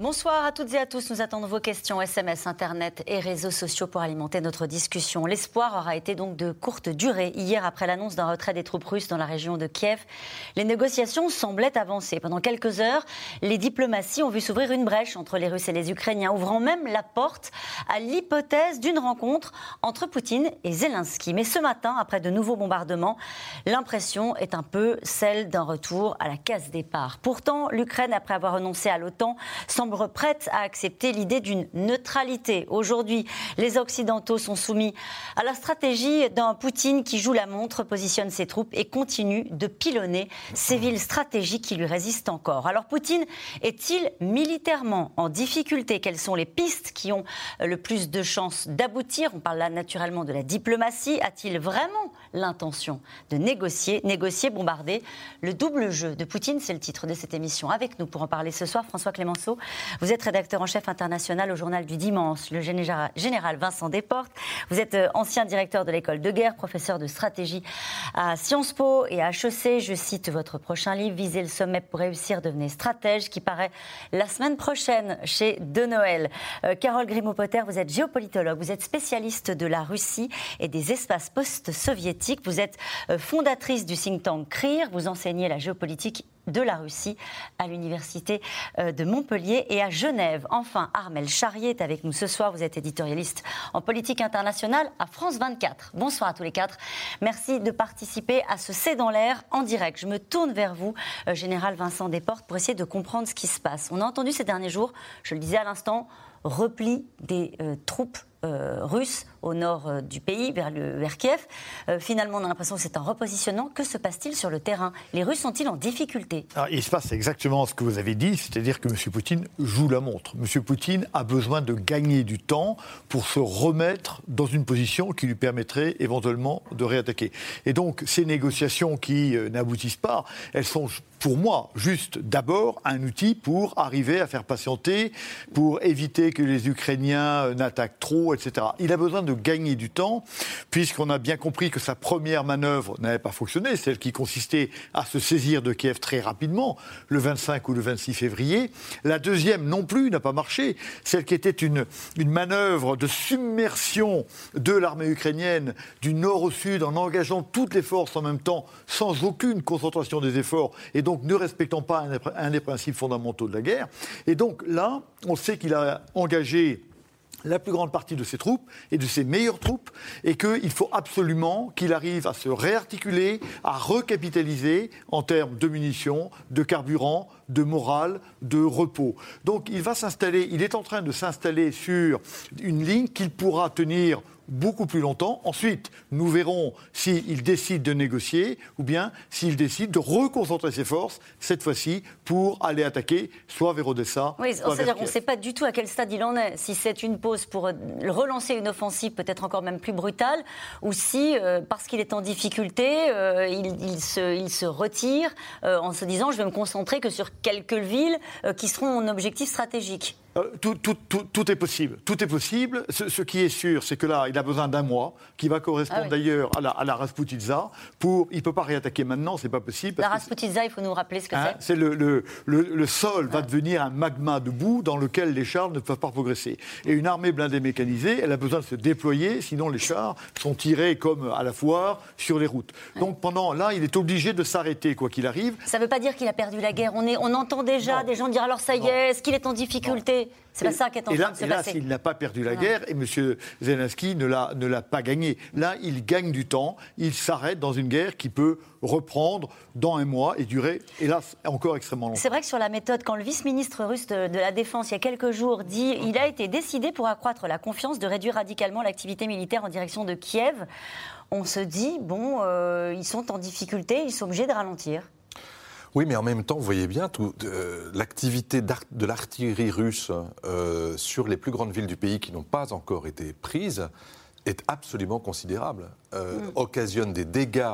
Bonsoir à toutes et à tous. Nous attendons vos questions SMS, Internet et réseaux sociaux pour alimenter notre discussion. L'espoir aura été donc de courte durée. Hier, après l'annonce d'un retrait des troupes russes dans la région de Kiev, les négociations semblaient avancer. Pendant quelques heures, les diplomaties ont vu s'ouvrir une brèche entre les Russes et les Ukrainiens, ouvrant même la porte à l'hypothèse d'une rencontre entre Poutine et Zelensky. Mais ce matin, après de nouveaux bombardements, l'impression est un peu celle d'un retour à la case départ. Pourtant, l'Ukraine, après avoir renoncé à l'OTAN, semble prête à accepter l'idée d'une neutralité. Aujourd'hui, les Occidentaux sont soumis à la stratégie d'un Poutine qui joue la montre, positionne ses troupes et continue de pilonner ces villes stratégiques qui lui résistent encore. Alors Poutine est-il militairement en difficulté? Quelles sont les pistes qui ont le plus de chances d'aboutir? On parle là naturellement de la diplomatie. A-t-il vraiment l'intention de négocier, négocier, bombarder Le double jeu de Poutine, c'est le titre de cette émission. Avec nous pour en parler ce soir, François Clémenceau, vous êtes rédacteur en chef international au journal du dimanche, le général Vincent Desportes. Vous êtes euh, ancien directeur de l'école de guerre, professeur de stratégie à Sciences Po et à HEC. Je cite votre prochain livre, Viser le sommet pour réussir, devenez stratège, qui paraît la semaine prochaine chez De Noël. Euh, Carole Grimaud-Potter, vous êtes géopolitologue, vous êtes spécialiste de la Russie et des espaces post-soviétiques. Vous êtes euh, fondatrice du think tank CRIR, vous enseignez la géopolitique de la Russie à l'Université euh, de Montpellier et à Genève. Enfin, Armel Charrier est avec nous ce soir. Vous êtes éditorialiste en politique internationale à France 24. Bonsoir à tous les quatre. Merci de participer à ce C'est dans l'air en direct. Je me tourne vers vous, euh, Général Vincent Desportes, pour essayer de comprendre ce qui se passe. On a entendu ces derniers jours, je le disais à l'instant, repli des euh, troupes euh, russes au nord euh, du pays, vers, Kiev. finalement, on a l'impression que c'est un repositionnement. Que se passe-t-il sur le terrain? Les Russes sont-ils en difficulté? Il se passe exactement ce que vous avez dit, c'est-à-dire que M. Poutine joue la montre. M. Poutine a besoin de gagner du temps pour se remettre dans une position qui lui permettrait éventuellement de réattaquer. Et donc, ces négociations qui n'aboutissent pas, elles sont pour moi, juste d'abord un outil pour arriver à faire patienter, pour éviter que les Ukrainiens euh, n'attaquent trop, Il a besoin de gagner du temps, puisqu'on a bien compris que sa première manœuvre n'avait pas fonctionné, celle qui consistait à se saisir de Kiev très rapidement, le 25 ou le 26 février. La deuxième non plus n'a pas marché, celle qui était une manœuvre de submersion de l'armée ukrainienne du nord au sud en engageant toutes les forces en même temps, sans aucune concentration des efforts. Et donc ne respectant pas un, des principes fondamentaux de la guerre. Et donc là, on sait qu'il a engagé la plus grande partie de ses troupes et de ses meilleures troupes, et qu'il faut absolument qu'il arrive à se réarticuler, à recapitaliser en termes de munitions, de carburant, de morale, de repos. Donc il va s'installer, il est en train de s'installer sur une ligne qu'il pourra tenir beaucoup plus longtemps. Ensuite, nous verrons s'il décide de négocier ou bien s'il décide de reconcentrer ses forces, cette fois-ci, pour aller attaquer soit vers Odessa. Oui, c'est-à-dire qu'on ne sait pas du tout à quel stade il en est. Si c'est une pause pour relancer une offensive peut-être encore même plus brutale, ou si, euh, parce qu'il est en difficulté, euh, il, se, retire euh, en se disant je vais me concentrer que sur quelques villes qui seront mon objectif stratégique. Euh, tout, est possible. Tout est possible. Ce, qui est sûr, c'est que là, il a besoin d'un mois, qui va correspondre ah d'ailleurs à la, à la Rasputitsa. Pour, il ne peut pas réattaquer maintenant, c'est pas possible. La Rasputitsa, il faut nous rappeler ce que hein, c'est. C'est le, le, le, sol va devenir un magma de boue dans lequel les chars ne peuvent pas progresser. Et une armée blindée mécanisée, elle a besoin de se déployer, sinon les chars sont tirés comme à la foire sur les routes. Donc pendant là, il est obligé de s'arrêter quoi qu'il arrive. Ça ne veut pas dire qu'il a perdu la guerre. On, est, on entend déjà des gens dire alors ça y est, est-ce qu'il est en difficulté? C'est pas ça qui est en train de se et là, s'il n'a pas perdu la guerre, et M. Zelensky ne l'a, ne l'a pas gagné. Là, il gagne du temps, il s'arrête dans une guerre qui peut reprendre dans un mois et durer, hélas, encore extrêmement longtemps. C'est vrai que sur la méthode, quand le vice-ministre russe de, la Défense, il y a quelques jours, dit il a été décidé pour accroître la confiance de réduire radicalement l'activité militaire en direction de Kiev, on se dit, bon, euh, ils sont en difficulté, ils sont obligés de ralentir. Oui, mais en même temps, vous voyez bien, euh, l'activité de l'artillerie russe euh, sur les plus grandes villes du pays qui n'ont pas encore été prises est absolument considérable. Euh, mm. Occasionne des dégâts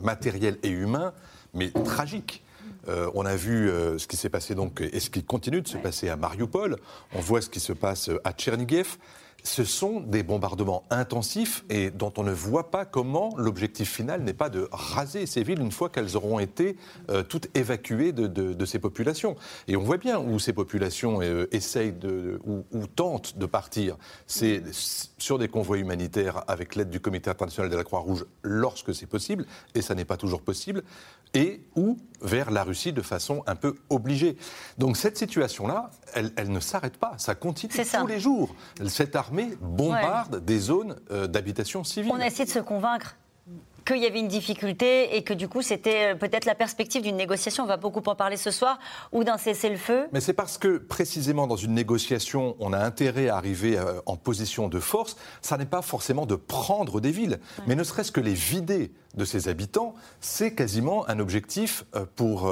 matériels et humains, mais tragiques. on a vu ce qui s'est passé donc et ce qui continue de se passer à Mariupol. On voit ce qui se passe à Tchernigev ce sont des bombardements intensifs et dont on ne voit pas comment l'objectif final n'est pas de raser ces villes une fois qu'elles auront été euh, toutes évacuées de, ces populations. Et on voit bien où ces populations euh, essayent de, ou, tentent de partir. C'est sur des convois humanitaires avec l'aide du Comité international de la Croix-Rouge lorsque c'est possible, et ça n'est pas toujours possible, et ou vers la Russie de façon un peu obligée. Donc cette situation-là, elle, ne s'arrête pas, ça continue tous les jours. Cette armée bombarde des zones euh, d'habitation civile. On a essayé de se convaincre qu'il y avait une difficulté et que du coup c'était euh, peut-être la perspective d'une négociation, on va beaucoup en parler ce soir, ou d'un cessez-le-feu. Mais c'est parce que précisément dans une négociation, on a intérêt à arriver euh, en position de force, ça n'est pas forcément de prendre des villes, mais ne serait-ce que les vider de ses habitants, c'est quasiment un objectif euh, pour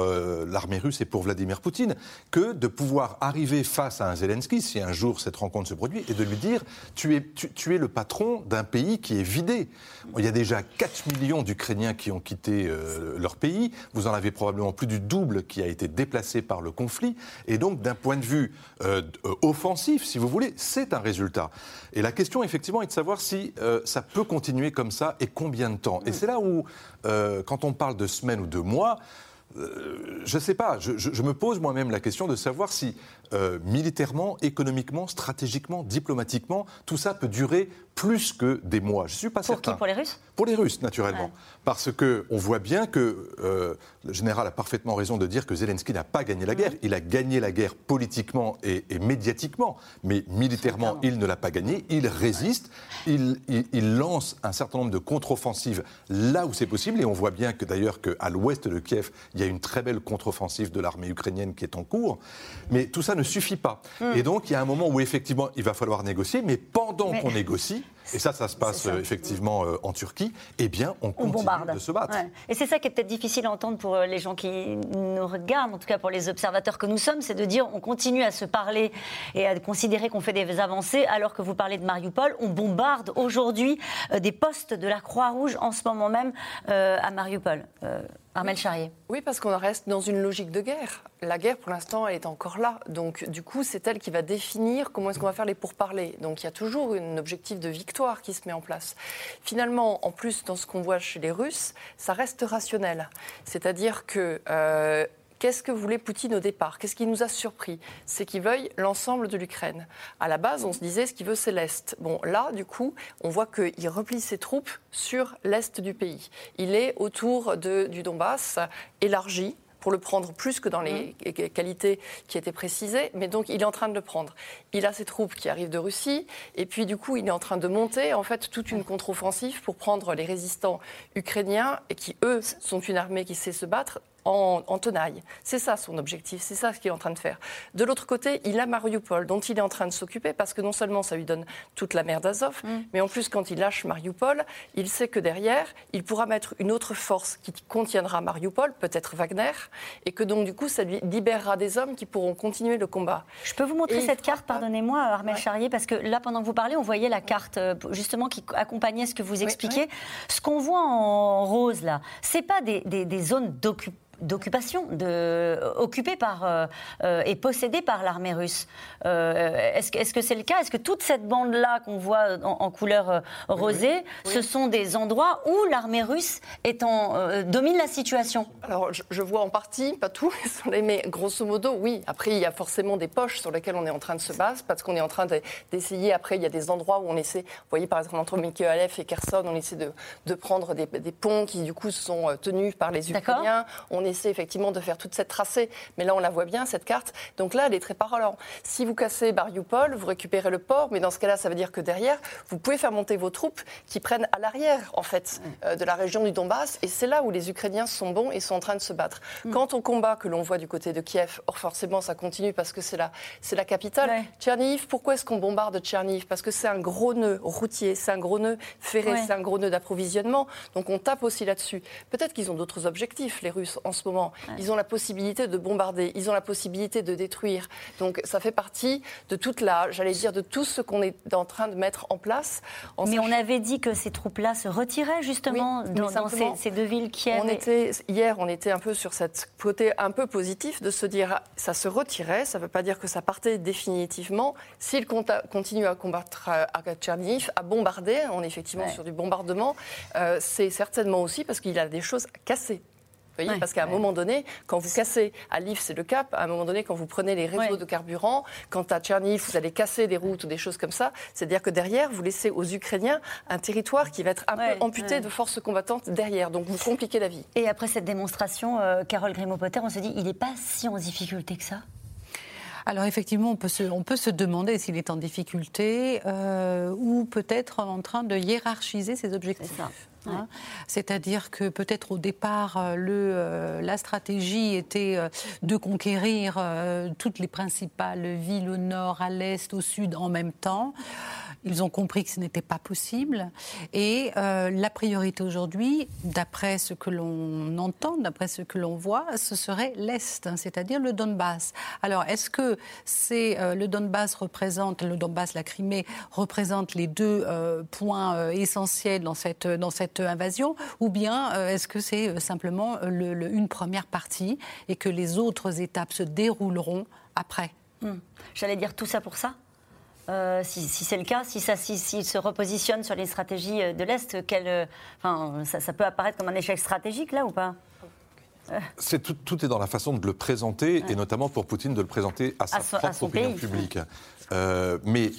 l'armée russe et pour Vladimir Poutine que de pouvoir arriver face à un Zelensky, si un jour cette rencontre se produit, et de lui dire tu es, tu, es le patron d'un pays qui est vidé. Il y a déjà 4 millions d'Ukrainiens qui ont quitté euh, leur pays, vous en avez probablement plus du double qui a été déplacé par le conflit, et donc d'un point de vue offensif, si vous voulez, c'est un résultat. Et la question effectivement est de savoir si ça peut continuer comme ça et combien de temps. Et c'est là où euh, quand on parle de semaines ou de mois, euh, je ne sais pas, je, me pose moi-même la question de savoir si euh, militairement, économiquement, stratégiquement, diplomatiquement, tout ça peut durer plus que des mois. Je suis pas pour certain? Qui, pour les Russes? Pour les Russes, naturellement. Parce que on voit bien que euh, le général a parfaitement raison de dire que Zelensky n'a pas gagné la guerre. Il a gagné la guerre politiquement et, médiatiquement, mais militairement, il ne l'a pas gagné. Il résiste. Il, il, lance un certain nombre de contre-offensives là où c'est possible. Et on voit bien que d'ailleurs qu'à l'ouest de Kiev, il y a une très belle contre-offensive de l'armée ukrainienne qui est en cours. Mais tout ça ne suffit pas. Hmm. Et donc, il y a un moment où effectivement, il va falloir négocier. Mais pendant qu'on négocie, et ça, ça se passe euh, effectivement euh, en Turquie, eh bien, on continue de se battre. Et c'est ça qui est peut-être difficile à entendre pour euh, les gens qui nous regardent, en tout cas pour les observateurs que nous sommes, c'est de dire on continue à se parler et à considérer qu'on fait des avancées alors que vous parlez de Mariupol. On bombarde aujourd'hui des postes de la Croix-Rouge en ce moment même à Mariupol. Armel Charrier. Oui, parce qu'on reste dans une logique de guerre. La guerre, pour l'instant, elle est encore là. Donc, du coup, c'est elle qui va définir comment est-ce qu'on va faire les pourparlers. Donc, il y a toujours un objectif de victoire qui se met en place. Finalement, en plus, dans ce qu'on voit chez les Russes, ça reste rationnel. C'est-à-dire que euh, Qu'est-ce que voulait Poutine au départ? Qu'est-ce qui nous a surpris? C'est qu'il veuille l'ensemble de l'Ukraine. À la base, on se disait ce qu'il veut, c'est l'Est. Bon, là, du coup, on voit qu'il replie ses troupes sur l'Est du pays. Il est autour de, du Donbass, élargi, pour le prendre plus que dans les mmh. qualités qui étaient précisées, mais donc il est en train de le prendre. Il a ses troupes qui arrivent de Russie, et puis du coup il est en train de monter en fait toute une contre-offensive pour prendre les résistants ukrainiens, et qui eux sont une armée qui sait se battre, en, tenaille. C'est ça son objectif, c'est ça ce qu'il est en train de faire. De l'autre côté, il a Mariupol, dont il est en train de s'occuper, parce que non seulement ça lui donne toute la mer d'Azov, mm. mais en plus, quand il lâche Mariupol, il sait que derrière, il pourra mettre une autre force qui contiendra Mariupol, peut-être Wagner, et que donc, du coup, ça lui libérera des hommes qui pourront continuer le combat. Je peux vous montrer cette carte, pardonnez-moi, Armel Charrier, parce que là, pendant que vous parlez, on voyait la carte, euh, justement, qui accompagnait ce que vous expliquez. Ce qu'on voit en rose, là, c'est pas des, des zones d'occupation d'occupation, de, occupée par euh, euh, et possédée par l'armée russe. Euh, est-ce, est-ce que c'est le cas? Est-ce que toute cette bande-là qu'on voit en, couleur rosée, ce sont des endroits où l'armée russe est en, domine la situation? Alors, je, vois en partie, pas tout, mais grosso modo, oui. Après, il y a forcément des poches sur lesquelles on est en train de se battre, parce qu'on est en train d'essayer. Après, il y a des endroits où on essaie, vous voyez par exemple entre Mykolaiv et Kherson, on essaie de, de prendre des, des, ponts qui du coup sont tenus par les Ukrainiens. On essaie effectivement de faire toute cette tracée. Mais là, on la voit bien, cette carte. Donc là, elle est très parlante. Si vous cassez Mariupol, vous récupérez le port, mais dans ce cas-là, ça veut dire que derrière, vous pouvez faire monter vos troupes qui prennent à l'arrière, en fait, euh, de la région du Donbass. Et c'est là où les Ukrainiens sont bons et sont en train de se battre. Mm. Quant au combat que l'on voit du côté de Kiev, or forcément, ça continue parce que c'est la, c'est la capitale. Tcherniv, pourquoi est-ce qu'on bombarde Tcherniv Parce que c'est un gros nœud routier, c'est un gros nœud ferré, c'est un gros nœud d'approvisionnement. Donc on tape aussi là-dessus. Peut-être qu'ils ont d'autres objectifs, les Russes, en ce ce moment. Ils ont la possibilité de bombarder, ils ont la possibilité de détruire. Donc ça fait partie de toute la, j'allais dire, de tout ce qu'on est en train de mettre en place. mais on avait dit que ces troupes-là se retiraient justement dans, ces, deux villes qui on était Hier, on était un peu sur cette côté un peu positif de se dire ça se retirait, ça ne veut pas dire que ça partait définitivement. S'ils continuent à combattre à Tcherniv, à bombarder, on est effectivement sur du bombardement, euh, c'est certainement aussi parce qu'il a des choses parce qu'à un moment donné, quand vous cassez, à Lviv c'est le cap, à un moment donné, quand vous prenez les réseaux de carburant, quand à Tcherniv vous allez casser des routes ou des choses comme ça, c'est-à-dire que derrière, vous laissez aux Ukrainiens un territoire qui va être un peu amputé de forces combattantes derrière. Donc vous compliquez la vie. Et après cette démonstration, euh, Carole Grimaud-Potter, on se dit, il n'est pas si en difficulté que ça? Alors effectivement, on peut se, on peut se demander s'il est en difficulté euh, ou peut-être en train de hiérarchiser ses objectifs. Hein. C'est-à-dire que peut-être au départ, euh, le, euh, la stratégie était euh, de conquérir toutes les principales villes au nord, à l'est, au sud en même temps. Ils ont compris que ce n'était pas possible. Et euh, la priorité aujourd'hui, d'après ce que l'on entend, d'après ce que l'on voit, ce serait l'Est, hein, c'est-à-dire le Donbass. Alors, est-ce que c'est euh, le Donbass représente, le Donbass, la Crimée, représente les deux euh, points essentiels dans cette, dans cette invasion? Ou bien est-ce que c'est simplement le, une première partie et que les autres étapes se dérouleront après? Hmm. J'allais dire tout ça pour ça euh, si, c'est le cas, si ça, si, se repositionne sur les stratégies euh, de l'Est, euh, enfin, ça, peut apparaître comme un échec stratégique là ou pas? C'est tout, est dans la façon de le présenter, et notamment pour Poutine de le présenter à sa propre opinion publique. mais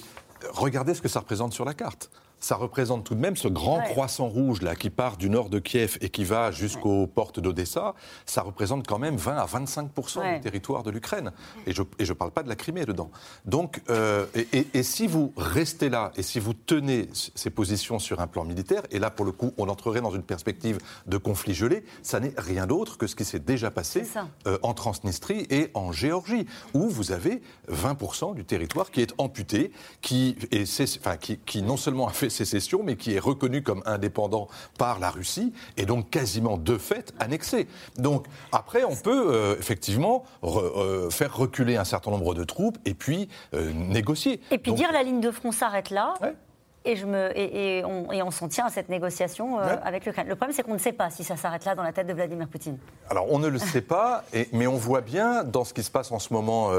regardez ce que ça représente sur la carte ça représente tout de même ce grand croissant rouge là qui part du nord de Kiev et qui va jusqu'aux portes d'Odessa. Ça représente quand même 20 à 25 du territoire de l'Ukraine. Et je ne parle pas de la Crimée dedans. Donc, euh, et, si vous restez là et si vous tenez ces positions sur un plan militaire, et là pour le coup on entrerait dans une perspective de conflit gelé, ça n'est rien d'autre que ce qui s'est déjà passé euh, en Transnistrie et en Géorgie, où vous avez 20% du territoire qui est amputé, qui, et enfin, qui, qui non seulement a fait sécession, mais qui est reconnu comme indépendant par la Russie et donc quasiment de fait annexé. Donc après, on peut euh, effectivement euh, faire reculer un certain nombre de troupes et puis euh, négocier. Et puis dire la ligne de front s'arrête là. Et, je me, et, on, et, on, s'en tient à cette négociation avec l'Ukraine. Le problème, c'est qu'on ne sait pas si ça s'arrête là dans la tête de Vladimir Poutine. Alors, on ne le sait pas, mais on voit bien dans ce qui se passe en ce moment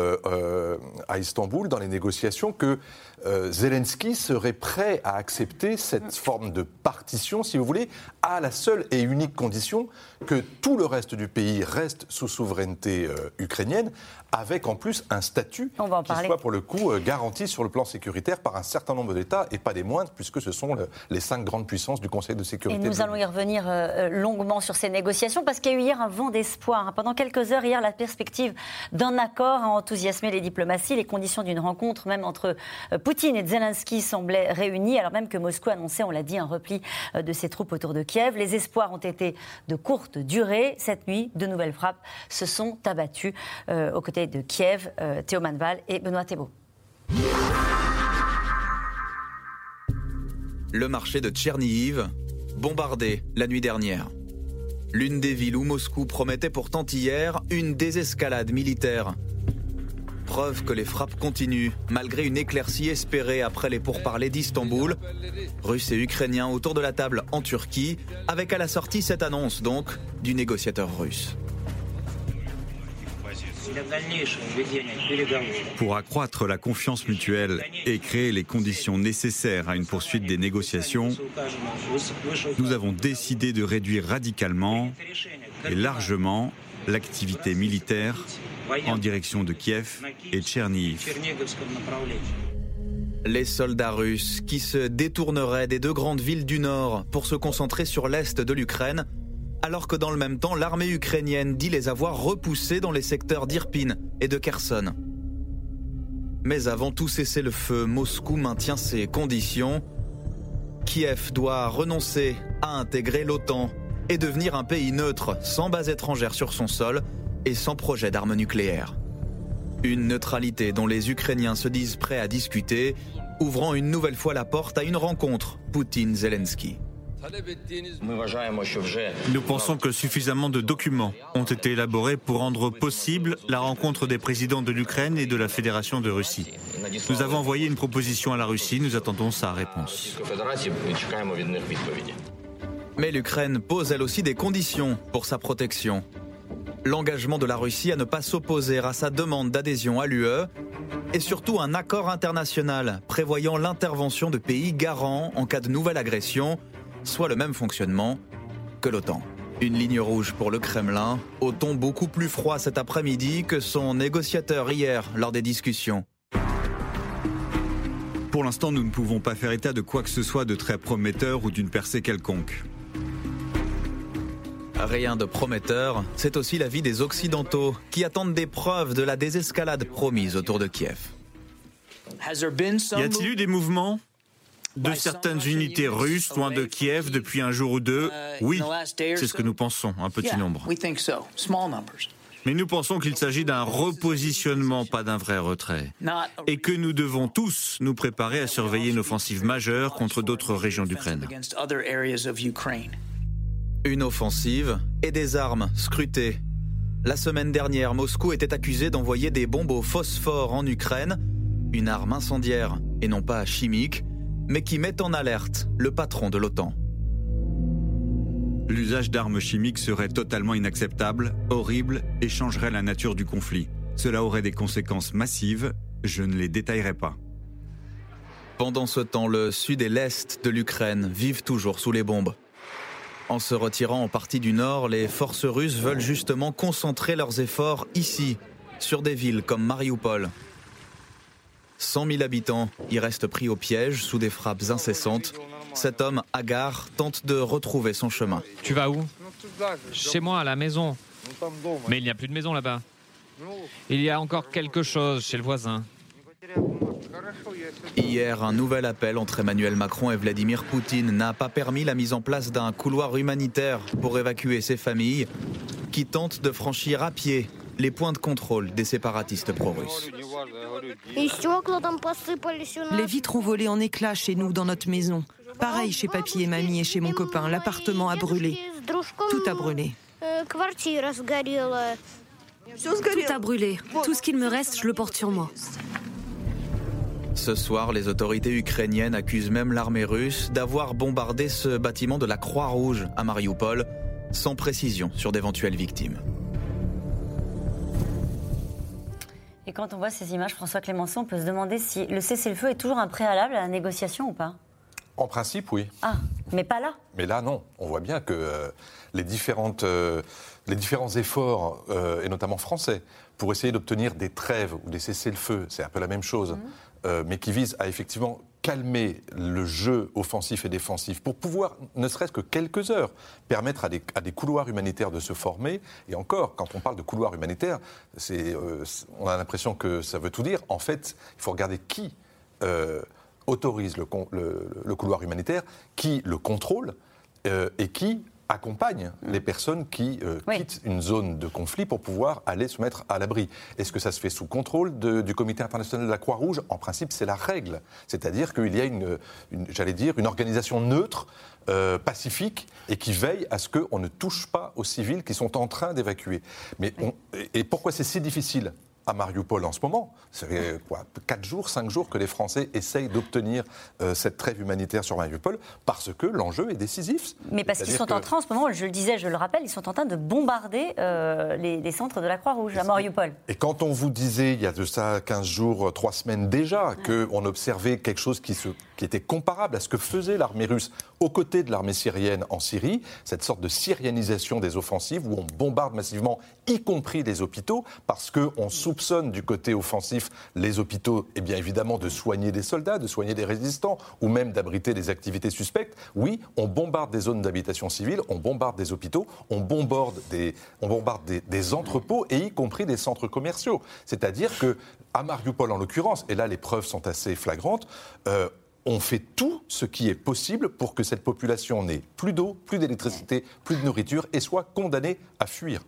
à Istanbul, dans les négociations, que euh, Zelensky serait prêt à accepter cette forme de partition, si vous voulez, à la seule et unique condition que tout le reste du pays reste sous souveraineté euh, ukrainienne, avec en plus un statut qui soit pour le coup euh, garanti sur le plan sécuritaire par un certain nombre d'États et pas des moindres, puisque ce sont les cinq grandes puissances du Conseil de sécurité. Et nous allons y revenir longuement sur ces négociations, parce qu'il y a eu hier un vent d'espoir. Pendant quelques heures, hier, la perspective d'un accord a enthousiasmé les diplomaties, les conditions d'une rencontre, même entre Poutine et Zelensky semblaient réunis, alors même que Moscou annonçait, on l'a dit, un repli euh, de ses troupes autour de Kiev. Les espoirs ont été de courte durée. Cette nuit, de nouvelles frappes se sont abattues euh, aux côtés de Kiev, euh, Théo Manval et Benoît Thébault. Le marché de Tchernihiv, bombardé la nuit dernière. L'une des villes où Moscou promettait pourtant hier une désescalade militaire. Preuve que les frappes continuent, malgré une éclaircie espérée après les pourparlers d'Istanbul. Russes et Ukrainiens autour de la table en Turquie, avec à la sortie cette annonce donc du négociateur russe. Pour accroître la confiance mutuelle et créer les conditions nécessaires à une poursuite des négociations, nous avons décidé de réduire radicalement et largement l'activité militaire en direction de Kiev et Tcherniv. Les soldats russes qui se détourneraient des deux grandes villes du nord pour se concentrer sur l'est de l'Ukraine, alors que dans le même temps l'armée ukrainienne dit les avoir repoussés dans les secteurs d'Irpin et de Kherson. Mais avant tout cesser le feu, Moscou maintient ses conditions. Kiev doit renoncer à intégrer l'OTAN et devenir un pays neutre sans base étrangère sur son sol et sans projet d'armes nucléaires. Une neutralité dont les Ukrainiens se disent prêts à discuter, ouvrant une nouvelle fois la porte à une rencontre Poutine-Zelensky. Nous pensons que suffisamment de documents ont été élaborés pour rendre possible la rencontre des présidents de l'Ukraine et de la Fédération de Russie. Nous avons envoyé une proposition à la Russie, nous attendons sa réponse. Mais l'Ukraine pose elle aussi des conditions pour sa protection. L'engagement de la Russie à ne pas s'opposer à sa demande d'adhésion à l'UE et surtout un accord international prévoyant l'intervention de pays garants en cas de nouvelle agression, soit le même fonctionnement que l'OTAN. Une ligne rouge pour le Kremlin, au ton beaucoup plus froid cet après-midi que son négociateur hier lors des discussions. Pour l'instant, nous ne pouvons pas faire état de quoi que ce soit de très prometteur ou d'une percée quelconque. Rien de prometteur, c'est aussi l'avis des Occidentaux qui attendent des preuves de la désescalade promise autour de Kiev. Y a-t-il eu des mouvements? De certaines unités russes loin de Kiev depuis un jour ou deux Oui, c'est ce que nous pensons, un petit nombre. Mais nous pensons qu'il s'agit d'un repositionnement, pas d'un vrai retrait. Et que nous devons tous nous préparer à surveiller une offensive majeure contre d'autres régions d'Ukraine. Une offensive et des armes scrutées. La semaine dernière, Moscou était accusé d'envoyer des bombes au phosphore en Ukraine, une arme incendiaire et non pas chimique, mais qui met en alerte le patron de l'OTAN. L'usage d'armes chimiques serait totalement inacceptable, horrible et changerait la nature du conflit. Cela aurait des conséquences massives, je ne les détaillerai pas. Pendant ce temps, le sud et l'est de l'Ukraine vivent toujours sous les bombes. En se retirant en partie du nord, les forces russes veulent justement concentrer leurs efforts ici, sur des villes comme Mariupol. 100 000 habitants y restent pris au piège sous des frappes incessantes cet homme, Agar, tente de retrouver son chemin. Tu vas où? Chez moi, à la maison. Mais il n'y a plus de maison là-bas. Il y a encore quelque chose chez le voisin. Hier, un nouvel appel entre Emmanuel Macron et Vladimir Poutine n'a pas permis la mise en place d'un couloir humanitaire pour évacuer ces familles qui tentent de franchir à pied les points de contrôle des séparatistes pro-russes. Les vitres ont volé en éclats chez nous, dans notre maison. Pareil chez papy et mamie et chez mon copain. L'appartement a brûlé. Tout a brûlé. Tout a brûlé. Tout ce qu'il me reste, je le porte sur moi. Ce soir, les autorités ukrainiennes accusent même l'armée russe d'avoir bombardé ce bâtiment de la Croix-Rouge à Mariupol, sans précision sur d'éventuelles victimes. Et quand on voit ces images, François Clémenceau, on peut se demander si le cessez-le-feu est toujours un préalable à la négociation ou pas en principe, oui. Ah, mais pas là Mais là, non. On voit bien que euh, les, différentes, euh, les différents efforts, euh, et notamment français, pour essayer d'obtenir des trêves ou des cessez-le-feu, c'est un peu la même chose, mhm. mais qui visent à effectivement calmer le jeu offensif et défensif pour pouvoir, ne serait-ce que quelques heures, permettre à des, couloirs humanitaires de se former. Et encore, quand on parle de couloirs humanitaires, on a l'impression que ça veut tout dire. En fait, il faut regarder qui autorise le, couloir humanitaire, qui le contrôle euh, et qui accompagne mm. les personnes qui euh, quittent une zone de conflit pour pouvoir aller se mettre à l'abri. Est-ce que ça se fait sous contrôle du Comité international de la Croix-Rouge? En principe, c'est la règle. C'est-à-dire qu'il y a une, j'allais dire, une organisation neutre, euh, pacifique, et qui veille à ce qu'on ne touche pas aux civils qui sont en train d'évacuer. Mais et pourquoi c'est si difficile? À Mariupol en ce moment. C'est quoi 4 jours, 5 jours que les Français essayent d'obtenir euh, cette trêve humanitaire sur Mariupol parce que l'enjeu est décisif. Mais parce qu'ils sont en train, en ce moment, je le disais, je le rappelle, ils sont en train de bombarder euh, les, centres de la Croix-Rouge à Mariupol. Et quand on vous disait, il y a de ça 15 jours, 3 semaines déjà, qu'on observait quelque chose qui, se, qui était comparable à ce que faisait l'armée russe aux côtés de l'armée syrienne en Syrie, cette sorte de syrianisation des offensives où on bombarde massivement, y compris les hôpitaux, parce qu'on soupçonne du côté offensif les hôpitaux, et bien évidemment, de soigner des soldats, de soigner des résistants, ou même d'abriter des activités suspectes. Oui, on bombarde des zones d'habitation civile, on bombarde des hôpitaux, on bombarde des, on bombarde des, entrepôts, et y compris des centres commerciaux. C'est-à-dire que, à Mariupol en l'occurrence, et là les preuves sont assez flagrantes, euh, on fait tout ce qui est possible pour que cette population n'ait plus d'eau, plus d'électricité, plus de nourriture et soit condamnée à fuir.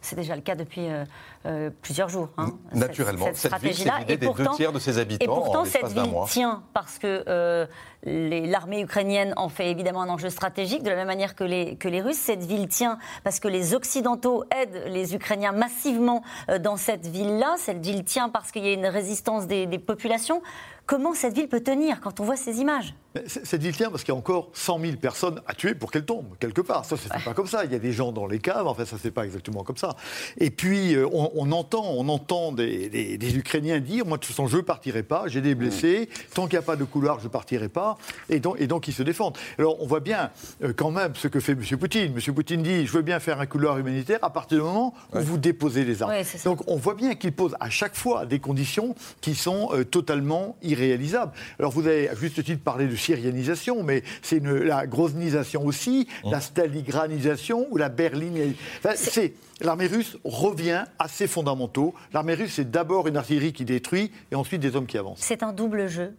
C'est déjà le cas depuis euh, euh, plusieurs jours. Hein, Naturellement, cette, stratégie-là. Et, des deux tiers de ses habitants. Et pourtant, cette ville tient parce que euh, l'armée ukrainienne en fait évidemment un enjeu stratégique, de la même manière que les, que les Russes. Cette ville tient parce que les Occidentaux aident les Ukrainiens massivement dans cette ville-là. Cette ville tient parce qu'il y a une résistance des, des populations. Comment cette ville peut tenir quand on voit ces images? Cette ville tient parce qu'il y a encore 100 000 personnes à tuer pour qu'elle tombe, quelque part. Ça, c'est pas comme ça. Il y a des gens dans les caves, en fait, ça, c'est pas exactement comme ça. Et puis, euh, on, entend, on entend des, Ukrainiens dire Moi, de toute façon, je ne partirai pas, j'ai des blessés, tant qu'il n'y a pas de couloir, je ne partirai pas. Et donc, et donc, ils se défendent. Alors, on voit bien, euh, quand même, ce que fait M. Poutine. M. Poutine dit Je veux bien faire un couloir humanitaire à partir du moment où vous déposez les armes. donc, on voit bien qu'il pose à chaque fois des conditions qui sont euh, totalement irréalisables. Alors, vous avez, à juste titre, parlé de syrianisation, mais c'est la grosnisation aussi, la mmh. staligranisation ou la berlinisation. c'est l'armée russe revient à ses fondamentaux. L'armée russe, c'est d'abord une artillerie qui détruit et ensuite des hommes qui avancent. C'est un double jeu.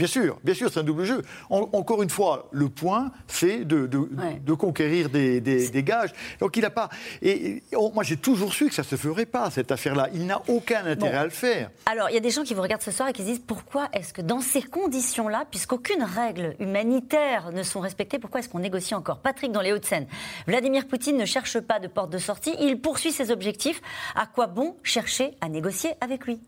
Bien sûr, bien sûr, c'est un double jeu. encore une fois, le point, c'est de, de, conquérir des, des, gages. Donc il n'a pas. Et, moi, j'ai toujours su que ça ne se ferait pas, cette affaire-là. Il n'a aucun intérêt à le faire. Alors, il y a des gens qui vous regardent ce soir et qui se disent pourquoi est-ce que dans ces conditions-là, puisqu'aucune règle humanitaire ne sont respectées, pourquoi est-ce qu'on négocie encore? Patrick, dans les Hauts-de-Seine, Vladimir Poutine ne cherche pas de porte de sortie, il poursuit ses objectifs. À quoi bon chercher à négocier avec lui?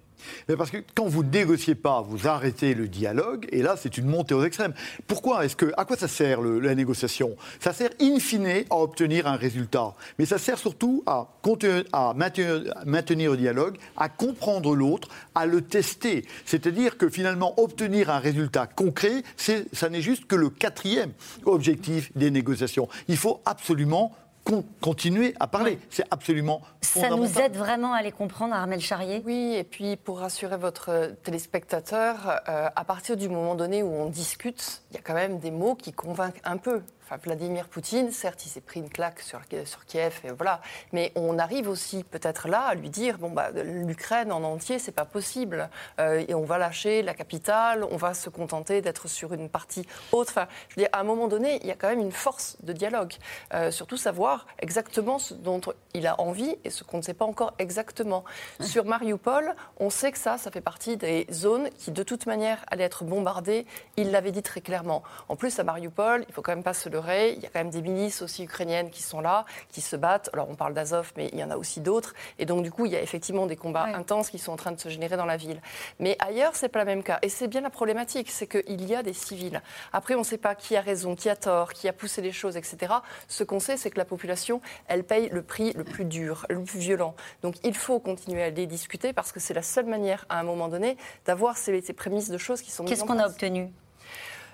Mais parce que quand vous ne négociez pas, vous arrêtez le dialogue, et là, c'est une montée aux extrêmes. Pourquoi est-ce que, à quoi ça sert la négociation? Ça sert in fine à obtenir un résultat, mais ça sert surtout à, à maintenir, maintenir le dialogue, à comprendre l'autre, à le tester. C'est-à-dire que finalement, obtenir un résultat concret, ça n'est juste que le quatrième objectif des négociations. Il faut absolument continuer à parler. C'est absolument Ça nous aide vraiment à les comprendre, Armel Charrier? Oui, et puis pour rassurer votre téléspectateur, euh, à partir du moment donné où on discute, il y a quand même des mots qui convainquent un peu. Vladimir Poutine, certes, il s'est pris une claque sur, sur Kiev, et voilà. Mais on arrive aussi peut-être là à lui dire bon, bah, l'Ukraine en entier, c'est pas possible. Euh, et on va lâcher la capitale, on va se contenter d'être sur une partie autre. Enfin, je veux dire, à un moment donné, il y a quand même une force de dialogue. Euh, surtout savoir exactement ce dont il a envie et ce qu'on ne sait pas encore exactement. Sur Mariupol, on sait que ça, ça fait partie des zones qui, de toute manière, allaient être bombardées. Il l'avait dit très clairement. En plus, à Mariupol, il faut quand même pas se le il y a quand même des milices aussi ukrainiennes qui sont là, qui se battent. Alors on parle d'Azov, mais il y en a aussi d'autres. Et donc du coup, il y a effectivement des combats intenses qui sont en train de se générer dans la ville. Mais ailleurs, c'est pas le même cas. Et c'est bien la problématique, c'est qu'il y a des civils. Après, on ne sait pas qui a raison, qui a tort, qui a poussé les choses, etc. Ce qu'on sait, c'est que la population, elle paye le prix le plus dur, le plus violent. Donc il faut continuer à les discuter parce que c'est la seule manière, à un moment donné, d'avoir ces, ces prémices de choses qui sont Qu'est-ce qu'on a obtenu?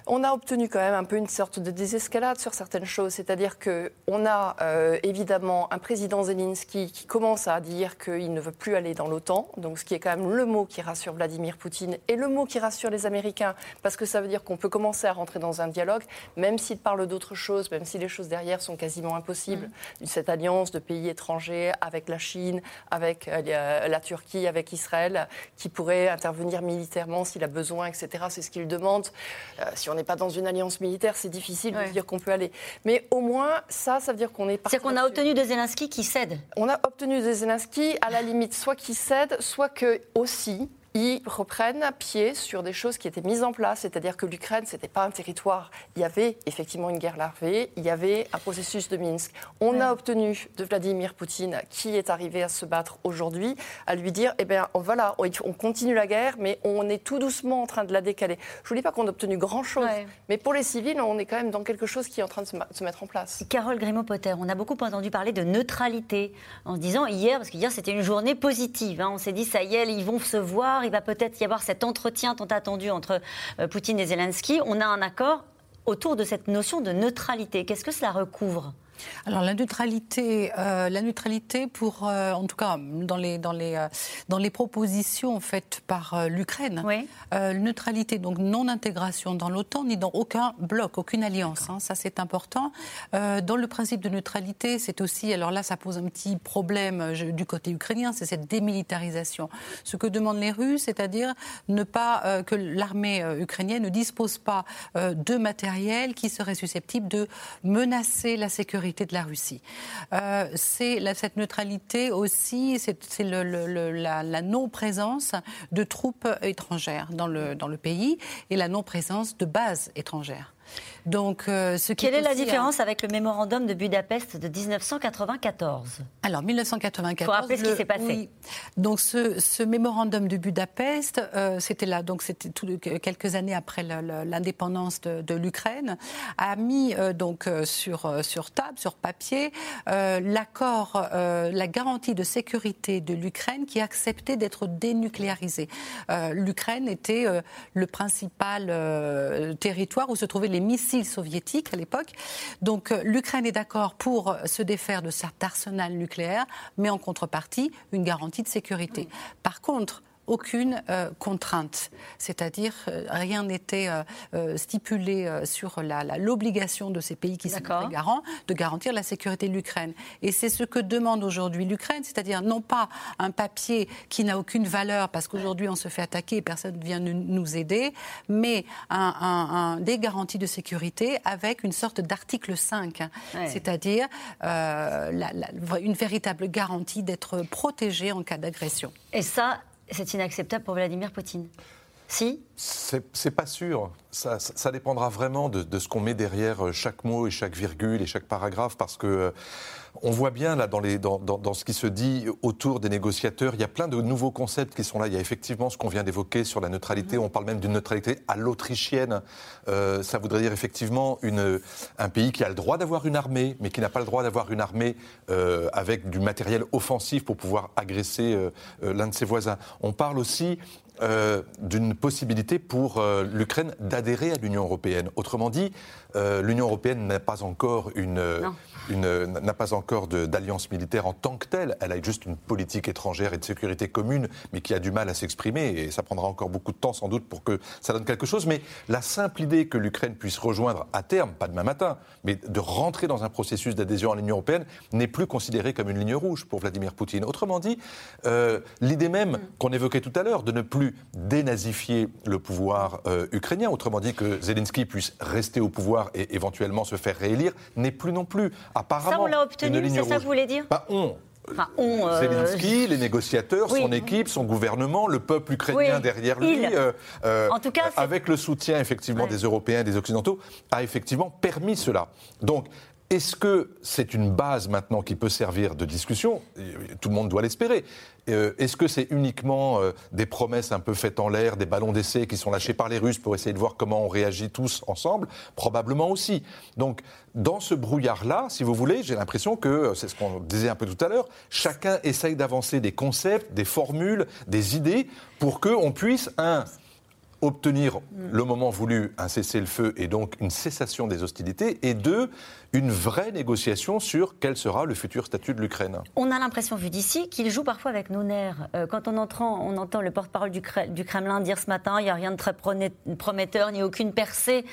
On a obtenu quand même un peu une sorte de désescalade sur certaines choses. C'est-à-dire qu'on a euh, évidemment un président Zelensky qui commence à dire qu'il ne veut plus aller dans l'OTAN, donc ce qui est quand même le mot qui rassure Vladimir Poutine et le mot qui rassure les Américains, parce que ça veut dire qu'on peut commencer à rentrer dans un dialogue, même s'il parle d'autres choses, même si les choses derrière sont quasiment impossibles. Mm. Cette alliance de pays étrangers avec la Chine, avec euh, la Turquie, avec Israël, qui pourrait intervenir militairement s'il a besoin, etc. C'est ce qu'il demande. Euh, si on n'est pas dans une alliance militaire, c'est difficile de dire qu'on peut aller. Mais au moins, ça, ça veut dire qu'on est C'est qu'on a obtenu de Zelensky qui cède. On a obtenu de Zelensky, à la limite, soit qui cède, soit que aussi, ils reprennent à pied sur des choses qui étaient mises en place, c'est-à-dire que l'Ukraine, ce n'était pas un territoire. Il y avait effectivement une guerre larvée, il y avait un processus de Minsk. On a obtenu de Vladimir Poutine, qui est arrivé à se battre aujourd'hui, à lui dire, eh bien voilà, on continue la guerre, mais on est tout doucement en train de la décaler. Je ne vous dis pas qu'on a obtenu grand-chose, mais pour les civils, on est quand même dans quelque chose qui est en train de se, mettre en place. Carole Grimaud-Potter, on a beaucoup entendu parler de neutralité, en se disant hier, parce qu'hier c'était une journée positive, hein. on s'est dit, ça y est, ils vont se voir, il va peut-être y avoir cet entretien tant attendu entre euh, Poutine et Zelensky. On a un accord autour de cette notion de neutralité. Qu'est-ce que cela recouvre? Alors la neutralité, euh, la neutralité pour, euh, en tout cas dans les dans les euh, dans les propositions faites par l'Ukraine, oui. neutralité donc non intégration dans l'OTAN ni dans aucun bloc, aucune alliance. Hein, ça c'est important. dans le principe de neutralité, c'est aussi, alors là ça pose un petit problème du côté ukrainien, c'est cette démilitarisation. Ce que demandent les Russes, c'est-à-dire ne pas que l'armée ukrainienne ne dispose pas de matériel qui serait susceptible de menacer la sécurité de la Russie. Euh, c'est cette neutralité aussi, c'est la, la non-présence de troupes étrangères dans le, dans le pays et la non-présence de bases étrangères. Donc, euh, ce Quelle est, la différence avec le mémorandum de Budapest de 1994 Alors, 1994. Il faut rappeler ce qui s'est passé. Donc, ce, mémorandum de Budapest, euh, c'était là, donc c'était quelques années après l'indépendance de, l'Ukraine, a mis euh, donc sur sur table, sur papier, l'accord, la garantie de sécurité de l'Ukraine qui acceptait d'être dénucléarisée. L'Ukraine était le principal territoire où se trouvaient les missiles soviétique à l'époque. Donc euh, l'Ukraine est d'accord pour se défaire de cet arsenal nucléaire, mais en contrepartie, une garantie de sécurité. Par contre, aucune euh, contrainte. C'est-à-dire, euh, rien n'était euh, stipulé sur l'obligation de ces pays qui sont garants de garantir la sécurité de l'Ukraine. Et c'est ce que demande aujourd'hui l'Ukraine, c'est-à-dire non pas un papier qui n'a aucune valeur parce qu'aujourd'hui on se fait attaquer et personne ne vient nous aider, mais un, des garanties de sécurité avec une sorte d'article 5, hein. c'est-à-dire une véritable garantie d'être protégé en cas d'agression. Et ça, c'est inacceptable pour Vladimir Poutine si C'est pas sûr. Ça, dépendra vraiment de, ce qu'on met derrière chaque mot et chaque virgule et chaque paragraphe, parce que euh, on voit bien là dans, les, dans, dans, ce qui se dit autour des négociateurs, il y a plein de nouveaux concepts qui sont là. Il y a effectivement ce qu'on vient d'évoquer sur la neutralité. Mm-hmm. On parle même d'une neutralité à l'autrichienne. Euh, ça voudrait dire effectivement une, un pays qui a le droit d'avoir une armée, mais qui n'a pas le droit d'avoir une armée euh, avec du matériel offensif pour pouvoir agresser l'un de ses voisins. On parle aussi euh, d'une possibilité pour euh, l'Ukraine d'adhérer à l'Union européenne. Autrement dit, euh, l'Union européenne n'a pas encore une, n'a pas encore d'alliance militaire en tant que telle. Elle a juste une politique étrangère et de sécurité commune, mais qui a du mal à s'exprimer. Et ça prendra encore beaucoup de temps, sans doute, pour que ça donne quelque chose. Mais la simple idée que l'Ukraine puisse rejoindre à terme, pas demain matin, mais de rentrer dans un processus d'adhésion à l'Union européenne, n'est plus considérée comme une ligne rouge pour Vladimir Poutine. Autrement dit, euh, l'idée même mm. qu'on évoquait tout à l'heure de ne plus dénazifier le pouvoir euh, ukrainien, autrement dit que Zelensky puisse rester au pouvoir et éventuellement se faire réélire, n'est plus non plus Apparemment, ça, on l'a obtenu, c'est ça que vous voulez dire bah, On. Euh, Zelensky, les négociateurs, son équipe, son gouvernement, le peuple ukrainien derrière lui, euh, euh, en tout cas, avec le soutien effectivement des Européens et des Occidentaux, a effectivement permis cela. Donc, est-ce que c'est une base maintenant qui peut servir de discussion? Tout le monde doit l'espérer. Euh, est-ce que c'est uniquement euh, des promesses un peu faites en l'air, des ballons d'essai qui sont lâchés par les Russes pour essayer de voir comment on réagit tous ensemble? Probablement aussi. Donc, dans ce brouillard-là, si vous voulez, j'ai l'impression que, euh, c'est ce qu'on disait un peu tout à l'heure, chacun essaye d'avancer des concepts, des formules, des idées pour qu'on puisse, un, obtenir le moment voulu un cessez-le-feu et donc une cessation des hostilités, et deux, une vraie négociation sur quel sera le futur statut de l'Ukraine. On a l'impression, vu d'ici, qu'il joue parfois avec nos nerfs. Euh, quand on, entend, on entend le porte-parole du, du, Kremlin dire ce matin il n'y a rien de très prometteur, ni aucune percée,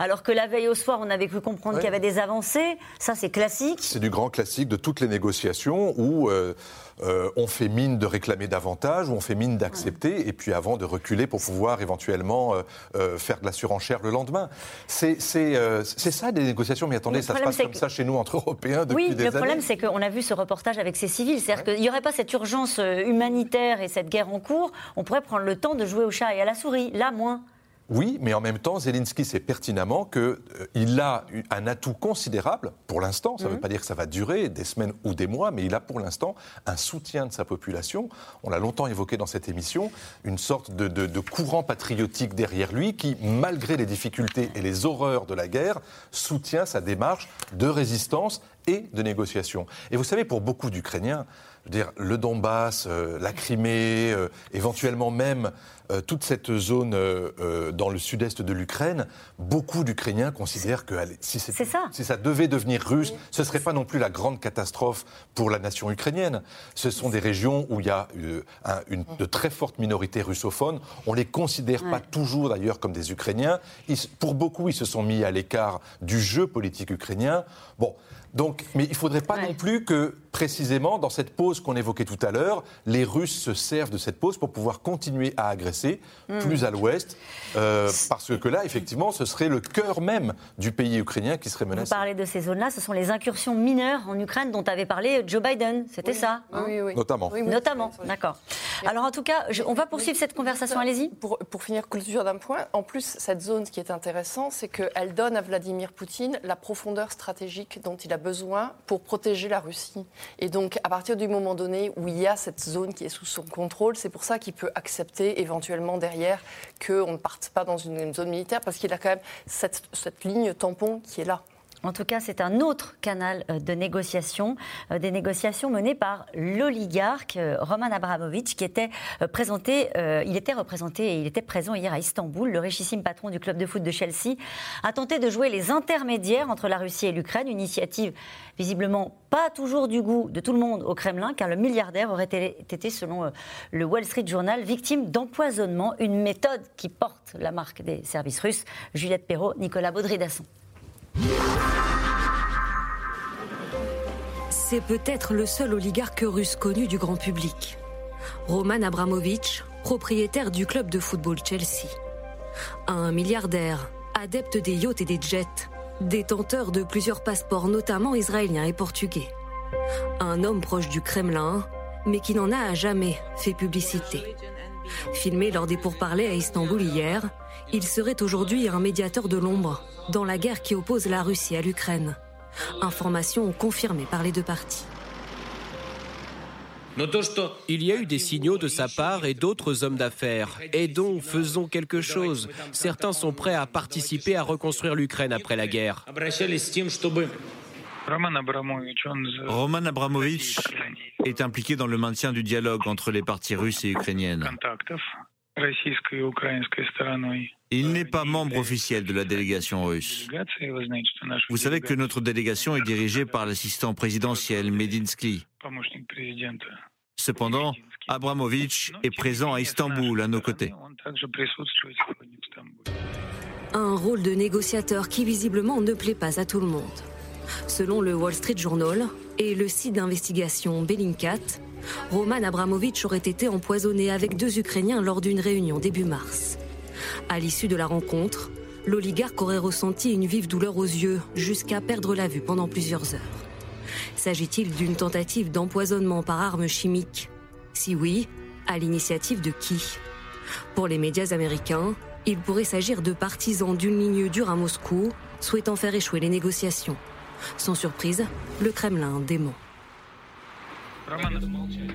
alors que la veille au soir, on avait cru comprendre qu'il y avait des avancées. Ça, c'est classique. C'est du grand classique de toutes les négociations où... Euh, euh, on fait mine de réclamer davantage ou on fait mine d'accepter et puis avant de reculer pour pouvoir éventuellement euh, euh, faire de la surenchère le lendemain. C'est ça des négociations, mais attendez, ça se passe comme ça chez nous entre Européens depuis oui, des années. Oui, le problème c'est qu'on a vu ce reportage avec ces civils, c'est-à-dire qu'il n'y aurait pas cette urgence humanitaire et cette guerre en cours, on pourrait prendre le temps de jouer au chat et à la souris, là moins. Oui, mais en même temps, Zelensky sait pertinemment qu'il euh, a un atout considérable pour l'instant. Ça ne veut mhm. pas dire que ça va durer des semaines ou des mois, mais il a pour l'instant un soutien de sa population. On l'a longtemps évoqué dans cette émission, une sorte de, de, courant patriotique derrière lui qui, malgré les difficultés et les horreurs de la guerre, soutient sa démarche de résistance et de négociation. Et vous savez, pour beaucoup d'Ukrainiens, dire, le Donbass, euh, la Crimée, euh, éventuellement même euh, toute cette zone dans le sud-est de l'Ukraine, beaucoup d'Ukrainiens considèrent que si, ça. si, ça. devait devenir russe, ce ne serait pas non plus la grande catastrophe pour la nation ukrainienne. Ce sont des régions où il y a une, de très fortes minorités russophones. On ne les considère pas toujours d'ailleurs comme des Ukrainiens. pour beaucoup, ils se sont mis à l'écart du jeu politique ukrainien. Bon, donc, mais il ne faudrait pas non plus que, précisément, dans cette pause qu'on évoquait tout à l'heure, les Russes se servent de cette pause pour pouvoir continuer à agresser hmm. plus à l'ouest, euh, parce que là, effectivement, ce serait le cœur même du pays ukrainien qui serait menacé. Vous parlez de ces zones-là, ce sont les incursions mineures en Ukraine dont avait parlé Joe Biden, c'était ça hein Oui, oui. Notamment. Notamment, d'accord. Alors en tout cas, on va poursuivre cette conversation, allez-y. Pour, pour finir, clôture d'un point, en plus, cette zone, ce qui est intéressant, c'est qu'elle donne à Vladimir Poutine la profondeur stratégique dont il a besoin pour protéger la Russie. Et donc, à partir du moment donné où il y a cette zone qui est sous son contrôle, c'est pour ça qu'il peut accepter éventuellement derrière qu'on ne parte pas dans une, zone militaire, parce qu'il a quand même cette, cette ligne tampon qui est là. En tout cas, c'est un autre canal euh, de négociation, euh, des négociations menées par l'oligarque euh, Roman Abramovich, qui était présenté, il était représenté et il était présent hier à Istanbul. Le richissime patron du club de foot de Chelsea a tenté de jouer les intermédiaires entre la Russie et l'Ukraine, une initiative visiblement pas toujours du goût de tout le monde au Kremlin, car le milliardaire aurait été, selon le Wall Street Journal, victime d'empoisonnement, une méthode qui porte la marque des services russes. Juliette Perrault, Nicolas Baudry-Dasson. C'est peut-être le seul oligarque russe connu du grand public. Roman Abramovich, propriétaire du club de football Chelsea. Un milliardaire, adepte des yachts et des jets, détenteur de plusieurs passeports notamment israéliens et portugais. Un homme proche du Kremlin, mais qui n'en a jamais fait publicité. Filmé lors des pourparlers à Istanbul hier, il serait aujourd'hui un médiateur de l'ombre dans la guerre qui oppose la Russie à l'Ukraine. Information confirmée par les deux parties. Il y a eu des signaux de sa part et d'autres hommes d'affaires. Aidons, faisons quelque chose. Certains sont prêts à participer à reconstruire l'Ukraine après la guerre. Roman Abramovich est impliqué dans le maintien du dialogue entre les parties russes et ukrainiennes. Il n'est pas membre officiel de la délégation russe. Vous savez que notre délégation est dirigée par l'assistant présidentiel Medinsky. Cependant, Abramovich est présent à Istanbul à nos côtés. Un rôle de négociateur qui visiblement ne plaît pas à tout le monde. Selon le Wall Street Journal et le site d'investigation Bellingcat, Roman Abramovich aurait été empoisonné avec deux Ukrainiens lors d'une réunion début mars. À l'issue de la rencontre, l'oligarque aurait ressenti une vive douleur aux yeux jusqu'à perdre la vue pendant plusieurs heures. S'agit-il d'une tentative d'empoisonnement par arme chimique? Si oui, à l'initiative de qui? Pour les médias américains, il pourrait s'agir de partisans d'une ligne dure à Moscou, souhaitant faire échouer les négociations. Sans surprise, le Kremlin dément.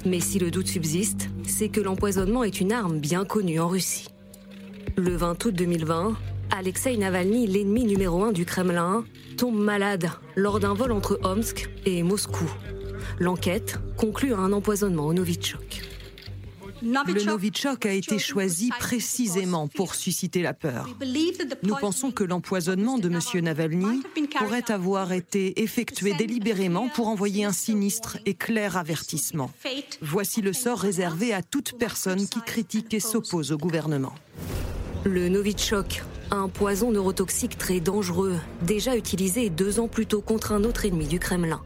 Mais si le doute subsiste, c'est que l'empoisonnement est une arme bien connue en Russie. Le 20 août 2020, Alexei Navalny, l'ennemi numéro un du Kremlin, tombe malade lors d'un vol entre Omsk et Moscou. L'enquête conclut à un empoisonnement au Novichok. Le Novichok a été choisi précisément pour susciter la peur. Nous pensons que l'empoisonnement de M. Navalny pourrait avoir été effectué délibérément pour envoyer un sinistre et clair avertissement. Voici le sort réservé à toute personne qui critique et s'oppose au gouvernement. Le Novichok, un poison neurotoxique très dangereux, déjà utilisé deux ans plus tôt contre un autre ennemi du Kremlin.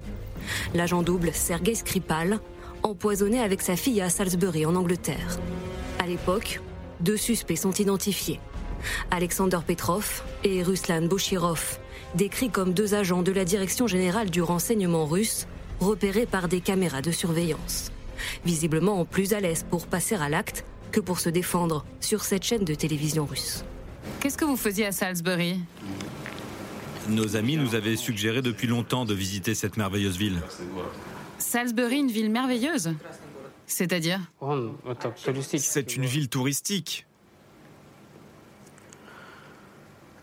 L'agent double Sergei Skripal empoisonné avec sa fille à Salisbury en Angleterre. À l'époque, deux suspects sont identifiés. Alexander Petrov et Ruslan Boshirov, décrits comme deux agents de la Direction générale du renseignement russe, repérés par des caméras de surveillance. Visiblement plus à l'aise pour passer à l'acte que pour se défendre sur cette chaîne de télévision russe. Qu'est-ce que vous faisiez à Salisbury? Nos amis nous avaient suggéré depuis longtemps de visiter cette merveilleuse ville. Salisbury, une ville merveilleuse C'est-à-dire C'est une ville touristique.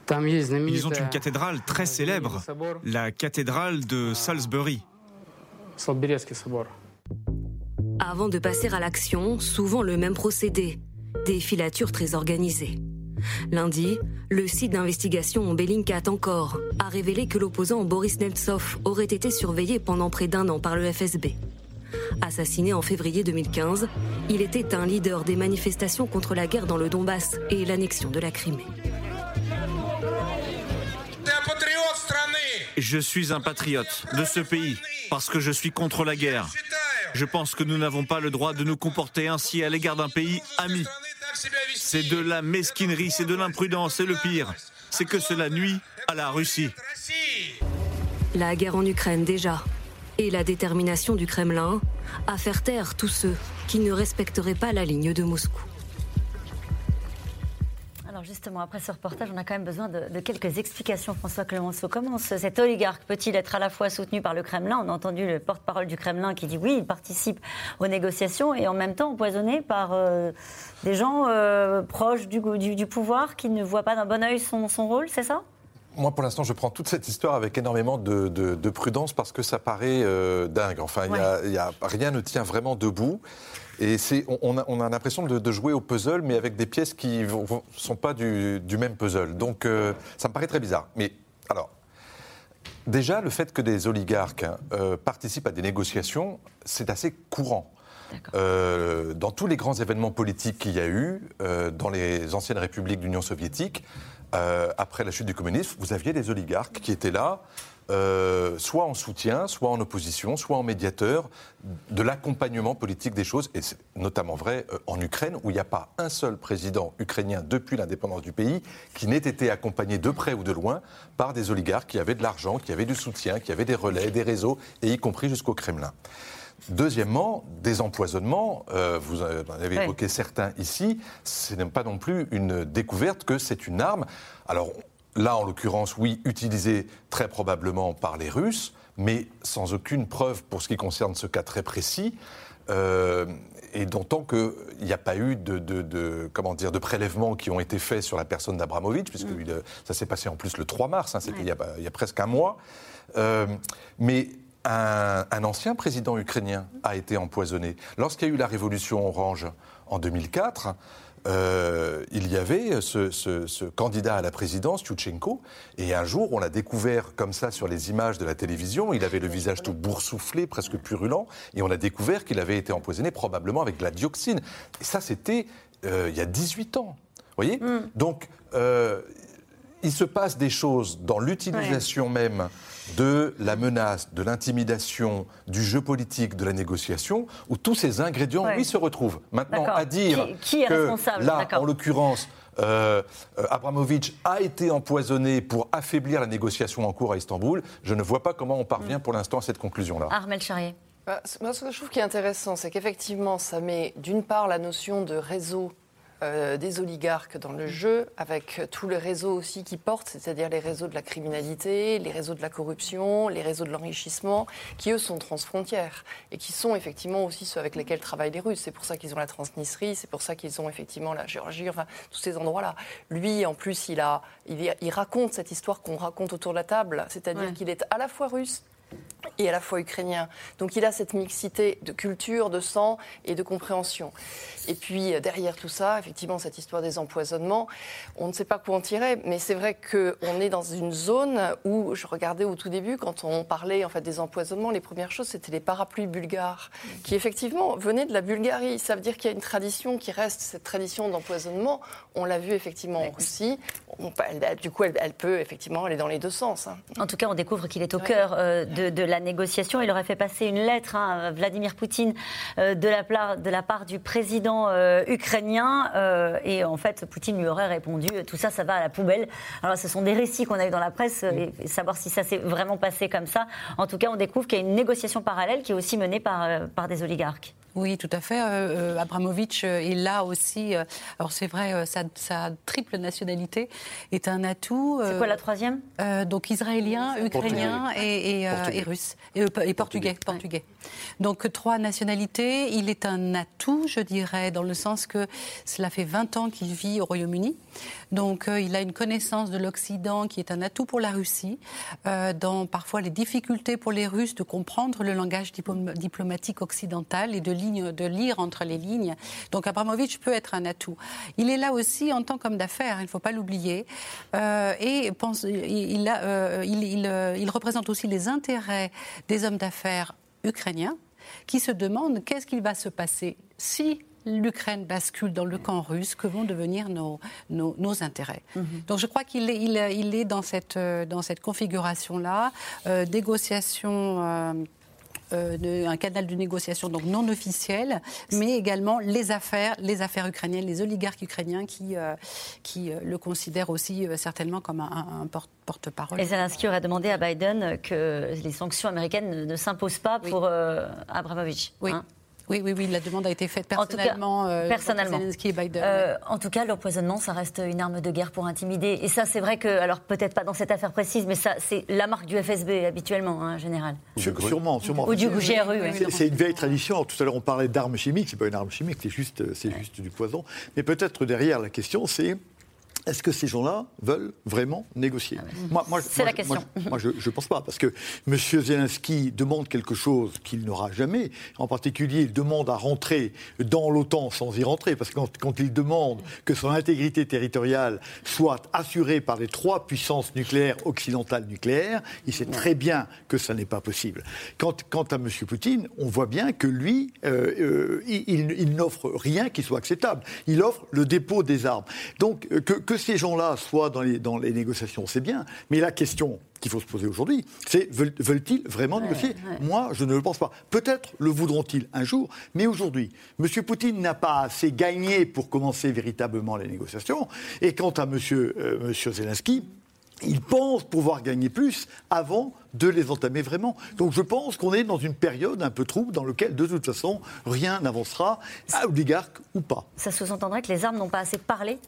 Ils ont une cathédrale très célèbre, la cathédrale de Salisbury. Avant de passer à l'action, souvent le même procédé, des filatures très organisées. Lundi, le site d'investigation Bellingcat encore a révélé que l'opposant Boris Nemtsov aurait été surveillé pendant près d'un an par le FSB. Assassiné en février 2015, il était un leader des manifestations contre la guerre dans le Donbass et l'annexion de la Crimée. Je suis un patriote de ce pays parce que je suis contre la guerre. Je pense que nous n'avons pas le droit de nous comporter ainsi à l'égard d'un pays ami. C'est de la mesquinerie, c'est de l'imprudence, et le pire, c'est que cela nuit à la Russie. La guerre en Ukraine déjà, et la détermination du Kremlin à faire taire tous ceux qui ne respecteraient pas la ligne de Moscou. Alors justement, après ce reportage, on a quand même besoin de, quelques explications. François Clemenceau, comment cet oligarque peut-il être à la fois soutenu par le Kremlin On a entendu le porte-parole du Kremlin qui dit oui, il participe aux négociations et en même temps empoisonné par euh, des gens euh, proches du, du, pouvoir qui ne voient pas d'un bon oeil son, son rôle, c'est ça? Moi, pour l'instant, je prends toute cette histoire avec énormément de, prudence parce que ça paraît euh, dingue. Enfin, y a, rien ne tient vraiment debout. Et on, on, a, l'impression de, jouer au puzzle, mais avec des pièces qui ne sont pas du, même puzzle. Donc, euh, ça me paraît très bizarre. Mais alors, déjà, le fait que des oligarques euh, participent à des négociations, c'est assez courant. dans tous les grands événements politiques qu'il y a eu, dans les anciennes républiques d'Union soviétique, euh, après la chute du communisme, vous aviez des oligarques qui étaient là, euh, soit en soutien, soit en opposition, soit en médiateur de l'accompagnement politique des choses. Et c'est notamment vrai euh, en Ukraine, où il n'y a pas un seul président ukrainien depuis l'indépendance du pays qui n'ait été accompagné de près ou de loin par des oligarques qui avaient de l'argent, qui avaient du soutien, qui avaient des relais, des réseaux, et y compris jusqu'au Kremlin. Deuxièmement, des empoisonnements, euh, vous en avez évoqué certains ici, ce n'est pas non plus une découverte que c'est une arme. Alors là, en l'occurrence, oui, utilisée très probablement par les Russes, mais sans aucune preuve pour ce qui concerne ce cas très précis. Euh, et d'autant qu'il n'y a pas eu de, comment dire, de prélèvements qui ont été faits sur la personne d'Abramovich, puisque mm. ça s'est passé en plus le 3 mars, hein, c'était il, il, y a presque un mois. Euh, mais un, ancien président ukrainien a été empoisonné. Lorsqu'il y a eu la révolution orange en 2004, euh, il y avait ce, candidat à la présidence, Yushchenko, et un jour, on l'a découvert comme ça sur les images de la télévision. Il avait le visage tout boursouflé, presque purulent, et on a découvert qu'il avait été empoisonné probablement avec de la dioxine. Et ça, c'était euh, il y a 18 ans. Vous voyez? Mm. Donc, euh, il se passe des choses dans l'utilisation même de la menace, de l'intimidation, du jeu politique, de la négociation, où tous ces ingrédients, oui, se retrouvent. Maintenant, à dire qui, est que là, en l'occurrence, euh, euh, Abramovich a été empoisonné pour affaiblir la négociation en cours à Istanbul, je ne vois pas comment on parvient mm. pour l'instant à cette conclusion-là. Armel Charrier. Bah, moi, ce que je trouve qui est intéressant, c'est qu'effectivement, ça met d'une part la notion de réseau euh, des oligarques dans le jeu, avec tous les réseaux aussi qui portent, c'est-à-dire les réseaux de la criminalité, les réseaux de la corruption, les réseaux de l'enrichissement, qui eux sont transfrontières et qui sont effectivement aussi ceux avec lesquels travaillent les Russes. C'est pour ça qu'ils ont la Transnistrie, c'est pour ça qu'ils ont effectivement la Géorgie, enfin tous ces endroits-là. Lui, en plus, il, a, il, raconte cette histoire qu'on raconte autour de la table, c'est-à-dire qu'il est à la fois russe et à la fois ukrainien. Donc il a cette mixité de culture, de sang et de compréhension. Et puis euh, derrière tout ça, effectivement, cette histoire des empoisonnements, on ne sait pas quoi en tirer, mais c'est vrai qu'on est dans une zone où, je regardais au tout début, quand on parlait en fait des empoisonnements, les premières choses, c'était les parapluies bulgares, qui effectivement venaient de la Bulgarie. Ça veut dire qu'il y a une tradition qui reste, cette tradition d'empoisonnement. On l'a vu effectivement en Russie. du coup, elle, peut effectivement aller dans les deux sens. Hein. En tout cas, on découvre qu'il est au cœur euh, de, la négociation. Il aurait fait passer une lettre à Vladimir Poutine euh, de, la, de la part du président euh, ukrainien. Euh, et en fait, Poutine lui aurait répondu tout ça, ça va à la poubelle. Alors, ce sont des récits qu'on a eu dans la presse, et, savoir si ça s'est vraiment passé comme ça. En tout cas, on découvre qu'il y a une négociation parallèle qui est aussi menée par, par des oligarques. Oui, tout à fait. Euh, Abramovich est là aussi. alors c'est vrai, sa, triple nationalité est un atout. c'est quoi la troisième? Donc israélien, ukrainien et, et, russe et, portugais. portugais. Donc trois nationalités. Il est un atout, je dirais, dans le sens que cela fait 20 ans qu'il vit au Royaume-Uni. Donc euh, il a une connaissance de l'Occident qui est un atout pour la Russie, euh, dans parfois les difficultés pour les Russes de comprendre le langage diplomatique occidental et de, lire entre les lignes. Donc Abramovich peut être un atout. Il est là aussi en tant qu'homme d'affaires, il ne faut pas l'oublier. Euh, et il, il représente aussi les intérêts des hommes d'affaires ukrainiens qui se demandent qu'est-ce qu'il va se passer si l'Ukraine bascule dans le camp russe, que vont devenir nos, nos, intérêts. Mhm. Donc je crois qu'il est, il, est dans cette, dans cette configuration-là, euh, négociation. Euh, euh, un canal de négociation donc non officiel, mais également les affaires, les affaires ukrainiennes, les oligarques ukrainiens qui, euh, qui le considèrent aussi certainement comme un, porte-parole. Et Zelensky aurait demandé à Biden que les sanctions américaines ne, s'imposent pas pour Abramovich. Oui. Hein. Oui, oui, oui, la demande a été faite personnellement. En tout cas, euh, personnellement. et Biden. Euh, en tout cas, l'empoisonnement, ça reste une arme de guerre pour intimider. Et ça, c'est vrai que, alors peut-être pas dans cette affaire précise, mais ça, c'est la marque du FSB habituellement, hein, en général. sûrement, sûrement. Ou du GRU. C'est une vieille tradition. tout à l'heure, on parlait d'armes chimiques. C'est pas une arme chimique, c'est juste, c'est juste du poison. Mais peut-être derrière la question, c'est est-ce que ces gens-là veulent vraiment négocier ah moi, C'est la question. Moi, je ne pense pas, parce que M. Zelensky demande quelque chose qu'il n'aura jamais. En particulier, il demande à rentrer dans l'OTAN sans y rentrer, parce que quand, il demande que son intégrité territoriale soit assurée par les trois puissances nucléaires occidentales nucléaires, il sait très bien que ça n'est pas possible. Quant, quant, à M. Poutine, on voit bien que lui, euh, euh, il, n'offre rien qui soit acceptable. Il offre le dépôt des armes. Donc, euh, que que ces gens-là soient dans les, dans les négociations, c'est bien. Mais la question qu'il faut se poser aujourd'hui, c'est veulent-ils vraiment négocier? Moi, je ne le pense pas. Peut-être le voudront-ils un jour, mais aujourd'hui, M. Poutine n'a pas assez gagné pour commencer véritablement les négociations. Et quant à M. Euh, monsieur Zelensky, il pense pouvoir gagner plus avant de les entamer vraiment. Donc je pense qu'on est dans une période un peu trouble dans laquelle, de toute façon, rien n'avancera, oligarque ou pas. Ça sous-entendrait que les armes n'ont pas assez parlé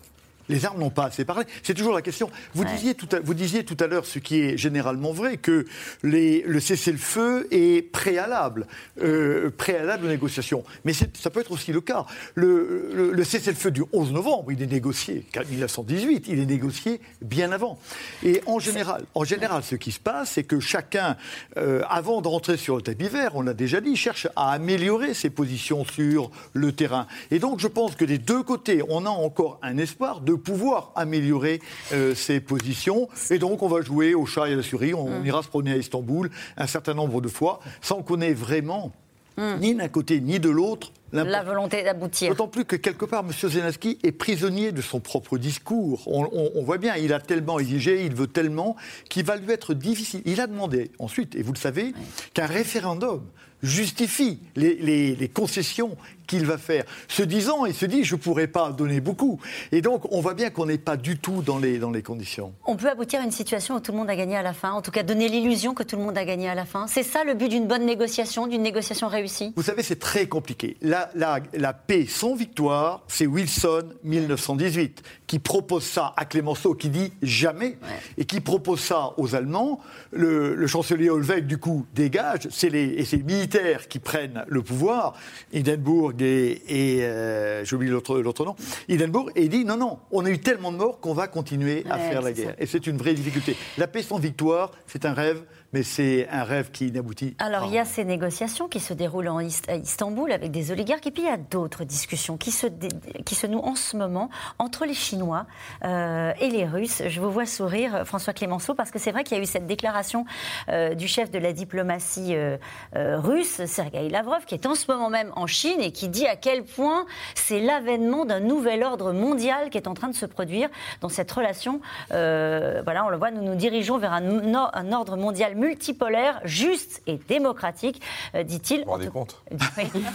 les armes n'ont pas assez parlé. C'est toujours la question. Vous, disiez tout à, vous disiez tout à l'heure, ce qui est généralement vrai, que les, le cessez-le-feu est préalable, euh, préalable aux négociations. Mais ça peut être aussi le cas. Le, le, cessez-le-feu du 11 novembre, il est négocié, en 1918, il est négocié bien avant. Et en général, en général ce qui se passe, c'est que chacun, euh, avant de rentrer sur le tapis vert, on l'a déjà dit, cherche à améliorer ses positions sur le terrain. Et donc, je pense que des deux côtés, on a encore un espoir de pouvoir améliorer euh, ses positions. Et donc, on va jouer au chat et à la souris. On, mm. ira se promener à Istanbul un certain nombre de fois sans qu'on ait vraiment, mm. ni d'un côté ni de l'autre, la volonté d'aboutir. D'autant plus que quelque part, M. Zelensky est prisonnier de son propre discours. On, on, voit bien, il a tellement exigé, il veut tellement, qu'il va lui être difficile. Il a demandé ensuite, et vous le savez, qu'un référendum justifie les, les, concessions qu'il va faire. Se disant, il se dit, je ne pourrais pas donner beaucoup. Et donc, on voit bien qu'on n'est pas du tout dans les, dans les conditions. On peut aboutir à une situation où tout le monde a gagné à la fin, en tout cas donner l'illusion que tout le monde a gagné à la fin. C'est ça le but d'une bonne négociation, d'une négociation réussie? Vous savez, c'est très compliqué. La, la, la paix sans victoire, c'est Wilson 1918 qui propose ça à Clémenceau, qui dit jamais, et qui propose ça aux Allemands. Le, chancelier Holweg, du coup, dégage, c'est les, et c'est les militaires qui prennent le pouvoir. Hindenburg et, et euh, j'oublie l'autre, l'autre nom, Hindenburg, et dit non, non, on a eu tellement de morts qu'on va continuer à faire la guerre. Et c'est une vraie difficulté. La paix sans victoire, c'est un rêve mais c'est un rêve qui n'aboutit Alors, il y a ces négociations qui se déroulent en à Istanbul avec des oligarques, et puis il y a d'autres discussions qui se, qui se nouent en ce moment entre les Chinois euh, et les Russes. Je vous vois sourire, François Clémenceau, parce que c'est vrai qu'il y a eu cette déclaration euh, du chef de la diplomatie euh, russe, Sergei Lavrov, qui est en ce moment même en Chine et qui dit à quel point c'est l'avènement d'un nouvel ordre mondial qui est en train de se produire dans cette relation. voilà, on le voit, nous nous dirigeons vers un, un ordre mondial multipolaire, juste et démocratique, euh, dit-il. Vous vous rendez compte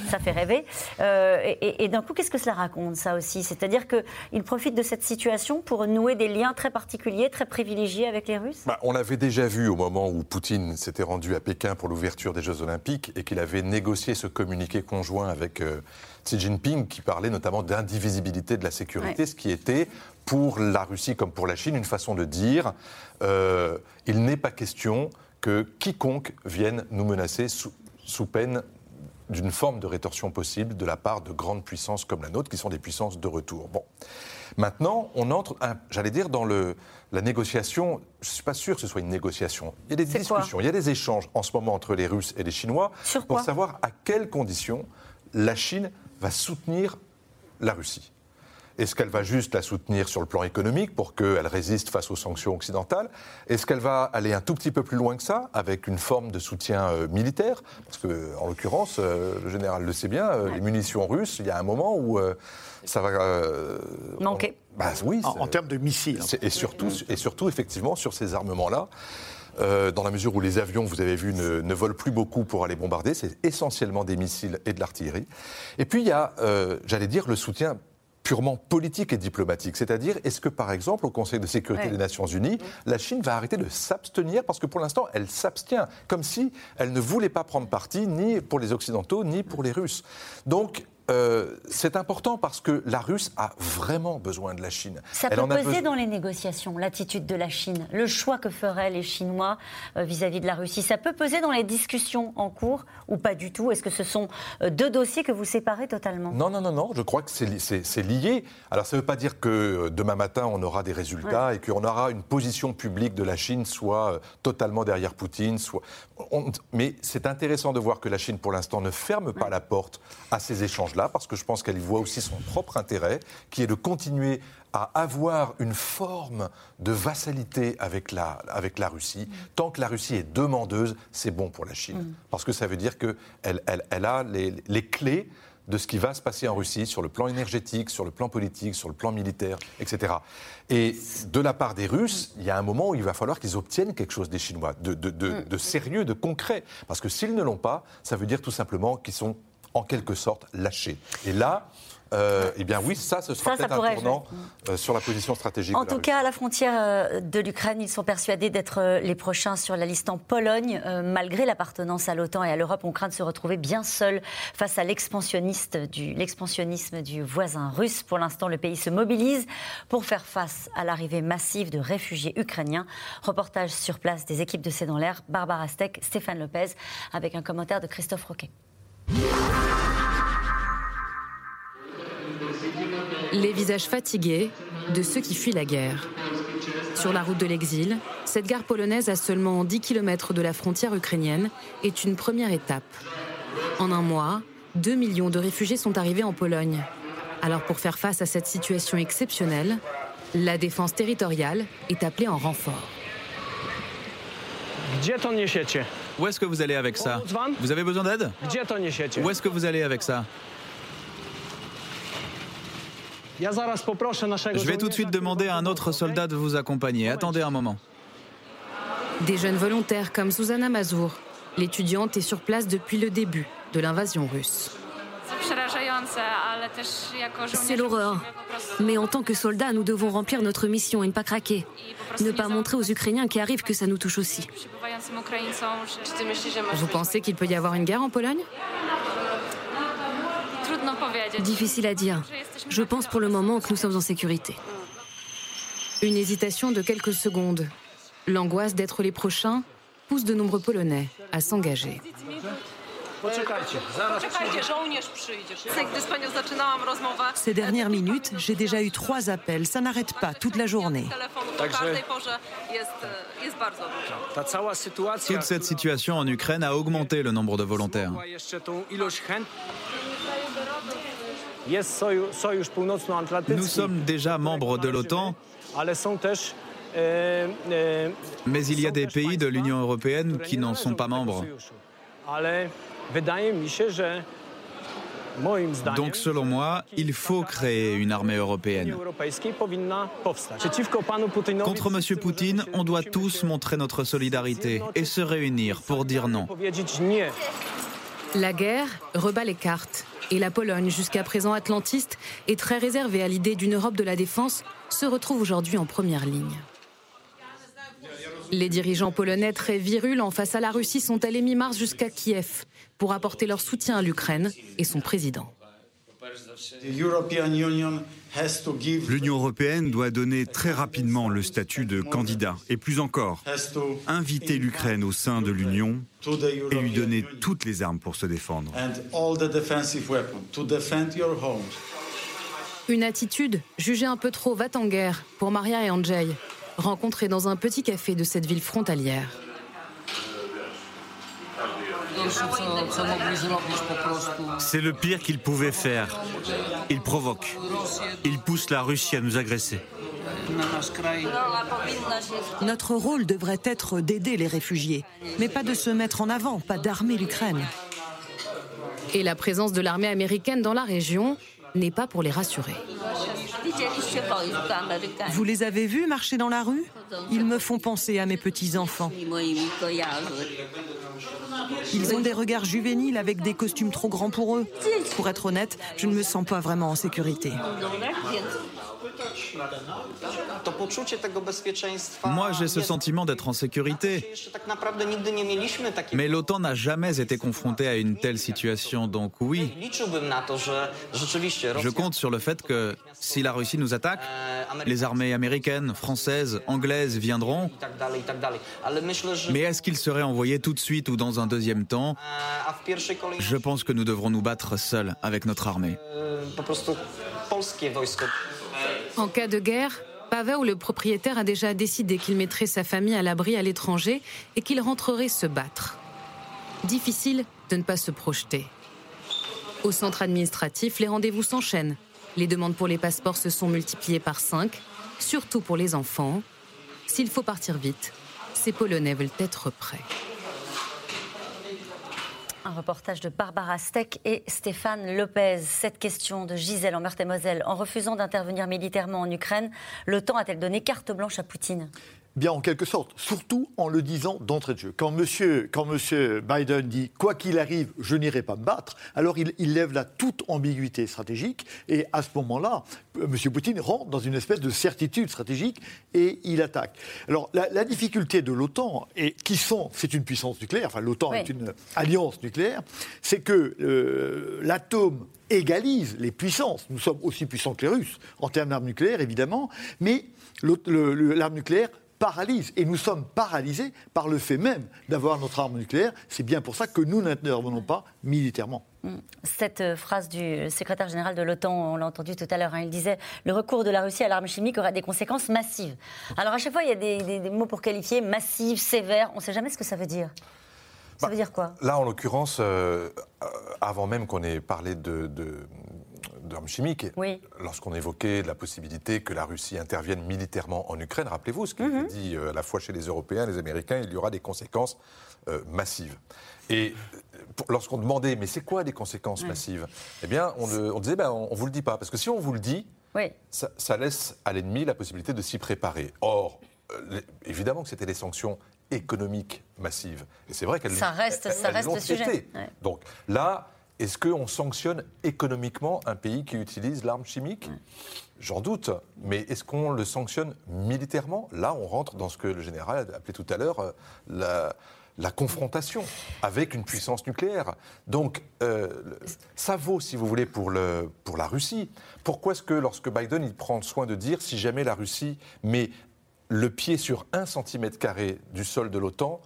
Ça fait rêver. Euh, et, d'un coup, qu'est-ce que cela raconte, ça aussi? C'est-à-dire qu'il profite de cette situation pour nouer des liens très particuliers, très privilégiés avec les Russes? Bah, On l'avait déjà vu au moment où Poutine s'était rendu à Pékin pour l'ouverture des Jeux Olympiques et qu'il avait négocié ce communiqué conjoint avec euh, Xi Jinping qui parlait notamment d'indivisibilité de la sécurité, ce qui était pour la Russie comme pour la Chine une façon de dire il n'est pas question que quiconque vienne nous menacer sous, peine d'une forme de rétorsion possible de la part de grandes puissances comme la nôtre, qui sont des puissances de retour. Bon. Maintenant, on entre, j'allais dire, dans le, la négociation. Je ne suis pas sûr que ce soit une négociation. Il y a des discussions, il y a des échanges en ce moment entre les Russes et les Chinois pour savoir à quelles conditions la Chine va soutenir la Russie. Est-ce qu'elle va juste la soutenir sur le plan économique pour qu'elle résiste face aux sanctions occidentales? Est-ce qu'elle va aller un tout petit peu plus loin que ça, avec une forme de soutien euh, militaire? Parce que, en l'occurrence, euh, le général le sait bien, euh, les munitions russes, il y a un moment où ça va manquer. bah, oui, en, termes de missiles. Et surtout, et surtout, effectivement, sur ces armements-là. dans la mesure où les avions, vous avez vu, ne, volent plus beaucoup pour aller bombarder. C'est essentiellement des missiles et de l'artillerie. Et puis il y a, j'allais dire, le soutien purement politique et diplomatique. C'est-à-dire, est-ce que, par exemple, au Conseil de sécurité des Nations Unies, la Chine va arrêter de s'abstenir parce que pour l'instant, elle s'abstient, comme si elle ne voulait pas prendre parti ni pour les Occidentaux ni pour les Russes. Donc, euh, c'est important parce que la Russe a vraiment besoin de la Chine. Ça peut peser dans les négociations, l'attitude de la Chine, le choix que feraient les Chinois euh, vis-à-vis de la Russie. Ça peut peser dans les discussions en cours ou pas du tout? Est-ce que ce sont euh, deux dossiers que vous séparez totalement? Non, non, non, non. Je crois que c'est lié. Alors ça ne veut pas dire que demain matin on aura des résultats et qu'on aura une position publique de la Chine soit totalement derrière Poutine. Soit... Mais c'est intéressant de voir que la Chine, pour l'instant, ne ferme pas la porte à ces échanges là parce que je pense qu'elle y voit aussi son propre intérêt, qui est de continuer à avoir une forme de vassalité avec la, avec la Russie. Tant que la Russie est demandeuse, c'est bon pour la Chine. Mm. Parce que ça veut dire qu'elle elle, elle a les, les clés de ce qui va se passer en Russie sur le plan énergétique, sur le plan politique, sur le plan militaire, etc. Et de la part des Russes, il y a un moment où il va falloir qu'ils obtiennent quelque chose des Chinois, de, de, de, mm. de sérieux, de concret. Parce que s'ils ne l'ont pas, ça veut dire tout simplement qu'ils sont en quelque sorte lâché. Et là, euh, eh bien oui, ça, ce sera peut-être un tournant euh, sur la position stratégique. En tout cas, à la frontière euh, de l'Ukraine, ils sont persuadés d'être les prochains sur la liste en Pologne. malgré l'appartenance à l'OTAN et à l'Europe, on craint de se retrouver bien seul face à l'expansionnisme du, l'expansionnisme du voisin russe. Pour l'instant, le pays se mobilise pour faire face à l'arrivée massive de réfugiés ukrainiens. Reportage sur place des équipes de C'est dans l'air, Barbara Steck, Stéphane Lopez, avec un commentaire de Christophe Roquet. Les visages fatigués de ceux qui fuient la guerre. Sur la route de l'exil, cette gare polonaise à seulement 10 km de la frontière ukrainienne est une première étape. En un mois, 2 millions de réfugiés sont arrivés en Pologne. Alors pour faire face à cette situation exceptionnelle, la défense territoriale est appelée en renfort. Où est-ce que vous allez avec ça Vous avez besoin d'aide Où est-ce que vous allez avec ça Je vais tout de suite demander à un autre soldat de vous accompagner. Attendez un moment. Des jeunes volontaires comme Susanna Mazur, l'étudiante est sur place depuis le début de l'invasion russe. C'est l'horreur. Mais en tant que soldats, nous devons remplir notre mission et ne pas craquer. Ne pas montrer aux Ukrainiens qui arrivent que ça nous touche aussi. Vous pensez qu'il peut y avoir une guerre en Pologne? Difficile à dire. Je pense pour le moment que nous sommes en sécurité. Une hésitation de quelques secondes. L'angoisse d'être les prochains pousse de nombreux Polonais à s'engager. Ces dernières minutes, j'ai déjà eu trois appels. Ça n'arrête pas toute la journée. Toute cette situation en Ukraine a augmenté le nombre de volontaires. Nous sommes déjà membres de l'OTAN, mais il y a des pays de l'Union européenne qui n'en sont pas membres. Donc selon moi, il faut créer une armée européenne. Contre M. Poutine, on doit tous montrer notre solidarité et se réunir pour dire non. La guerre rebat les cartes et la Pologne, jusqu'à présent atlantiste et très réservée à l'idée d'une Europe de la défense, se retrouve aujourd'hui en première ligne. Les dirigeants polonais très virulents face à la Russie sont allés mi-mars jusqu'à Kiev pour apporter leur soutien à l'Ukraine et son président. L'Union européenne doit donner très rapidement le statut de candidat et plus encore, inviter l'Ukraine au sein de l'Union et lui donner toutes les armes pour se défendre. Une attitude jugée un peu trop va-t-en-guerre pour Maria et Andrzej, rencontrés dans un petit café de cette ville frontalière. C'est le pire qu'il pouvait faire. Il provoque. Il pousse la Russie à nous agresser. Notre rôle devrait être d'aider les réfugiés, mais pas de se mettre en avant, pas d'armer l'Ukraine. Et la présence de l'armée américaine dans la région n'est pas pour les rassurer. Vous les avez vus marcher dans la rue? Ils me font penser à mes petits-enfants. Ils ont des regards juvéniles avec des costumes trop grands pour eux. Pour être honnête, je ne me sens pas vraiment en sécurité. Moi, j'ai ce sentiment d'être en sécurité. Mais l'OTAN n'a jamais été confrontée à une telle situation, donc oui. Je compte sur le fait que si la Russie nous attaque, les armées américaines, françaises, anglaises viendront. Mais est-ce qu'ils seraient envoyés tout de suite ou dans un deuxième temps? Je pense que nous devrons nous battre seuls avec notre armée. En cas de guerre, Pavel, le propriétaire, a déjà décidé qu'il mettrait sa famille à l'abri à l'étranger et qu'il rentrerait se battre. Difficile de ne pas se projeter. Au centre administratif, les rendez-vous s'enchaînent. Les demandes pour les passeports se sont multipliées par cinq, surtout pour les enfants. S'il faut partir vite, ces Polonais veulent être prêts. Un reportage de Barbara Steck et Stéphane Lopez. Cette question de Gisèle en Meurthe-et-Moselle. En refusant d'intervenir militairement en Ukraine, l'OTAN a-t-elle donné carte blanche à Poutine? Bien, en quelque sorte, surtout en le disant d'entrée de jeu. Quand monsieur, quand monsieur Biden dit quoi qu'il arrive, je n'irai pas me battre, alors il, lève là toute ambiguïté stratégique et à ce moment-là, monsieur Poutine rentre dans une espèce de certitude stratégique et il attaque. Alors la, difficulté de l'OTAN, et qui sont, c'est une puissance nucléaire, enfin l'OTAN est une alliance nucléaire, c'est que euh, l'atome égalise les puissances. Nous sommes aussi puissants que les Russes en termes d'armes nucléaires, évidemment, mais l'arme nucléaire paralyse. Et nous sommes paralysés par le fait même d'avoir notre arme nucléaire. C'est bien pour ça que nous n'intervenons pas militairement. Mm. Cette euh, phrase du secrétaire général de l'OTAN, on l'a entendu tout à l'heure, hein, il disait le recours de la Russie à l'arme chimique aura des conséquences massives. Alors à chaque fois, il y a des, mots pour qualifier massive, sévère. On ne sait jamais ce que ça veut dire. Ça bah, veut dire quoi? Là, en l'occurrence, euh, euh, avant même qu'on ait parlé de, d'armes chimiques. Lorsqu'on évoquait la possibilité que la Russie intervienne militairement en Ukraine, rappelez-vous ce qui mm dit euh, à la fois chez les Européens et les Américains, il y aura des conséquences euh, massives. Et euh, lorsqu'on demandait, mais c'est quoi des conséquences massives? Eh bien, on, disait, ben, on ne vous le dit pas. Parce que si on vous le dit, ça, laisse à l'ennemi la possibilité de s'y préparer. Or, évidemment que c'était des sanctions économiques massives. Et c'est vrai qu'elles ça reste, ça reste le sujet. Donc là, est-ce qu'on sanctionne économiquement un pays qui utilise l'arme chimique J'en doute, mais est-ce qu'on le sanctionne militairement? Là, on rentre dans ce que le général a appelé tout à l'heure euh, la, confrontation avec une puissance nucléaire. Donc, euh, ça vaut, si vous voulez, pour, le, pour la Russie. Pourquoi est-ce que lorsque Biden il prend soin de dire si jamais la Russie met le pied sur un centimètre carré du sol de l'OTAN,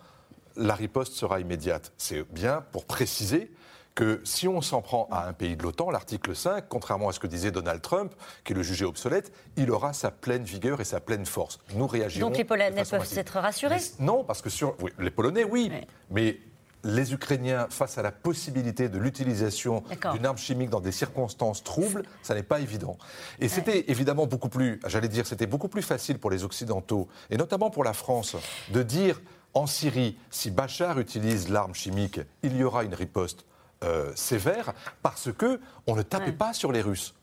la riposte sera immédiate? C'est bien pour préciser que si on s'en prend à un pays de l'OTAN, l'article 5, contrairement à ce que disait Donald Trump, qui le jugeait obsolète, il aura sa pleine vigueur et sa pleine force. Nous réagirons. Donc les Polonais peuvent être rassurés? Non, parce que sur les Polonais, oui, mais les Ukrainiens, face à la possibilité de l'utilisation d'une arme chimique dans des circonstances troubles, ça n'est pas évident. Et c'était évidemment beaucoup plus, j'allais dire, c'était beaucoup plus facile pour les Occidentaux, et notamment pour la France, de dire en Syrie, si Bachar utilise l'arme chimique, il y aura une riposte. Euh, sévère parce que on ne tapait pas sur les Russes.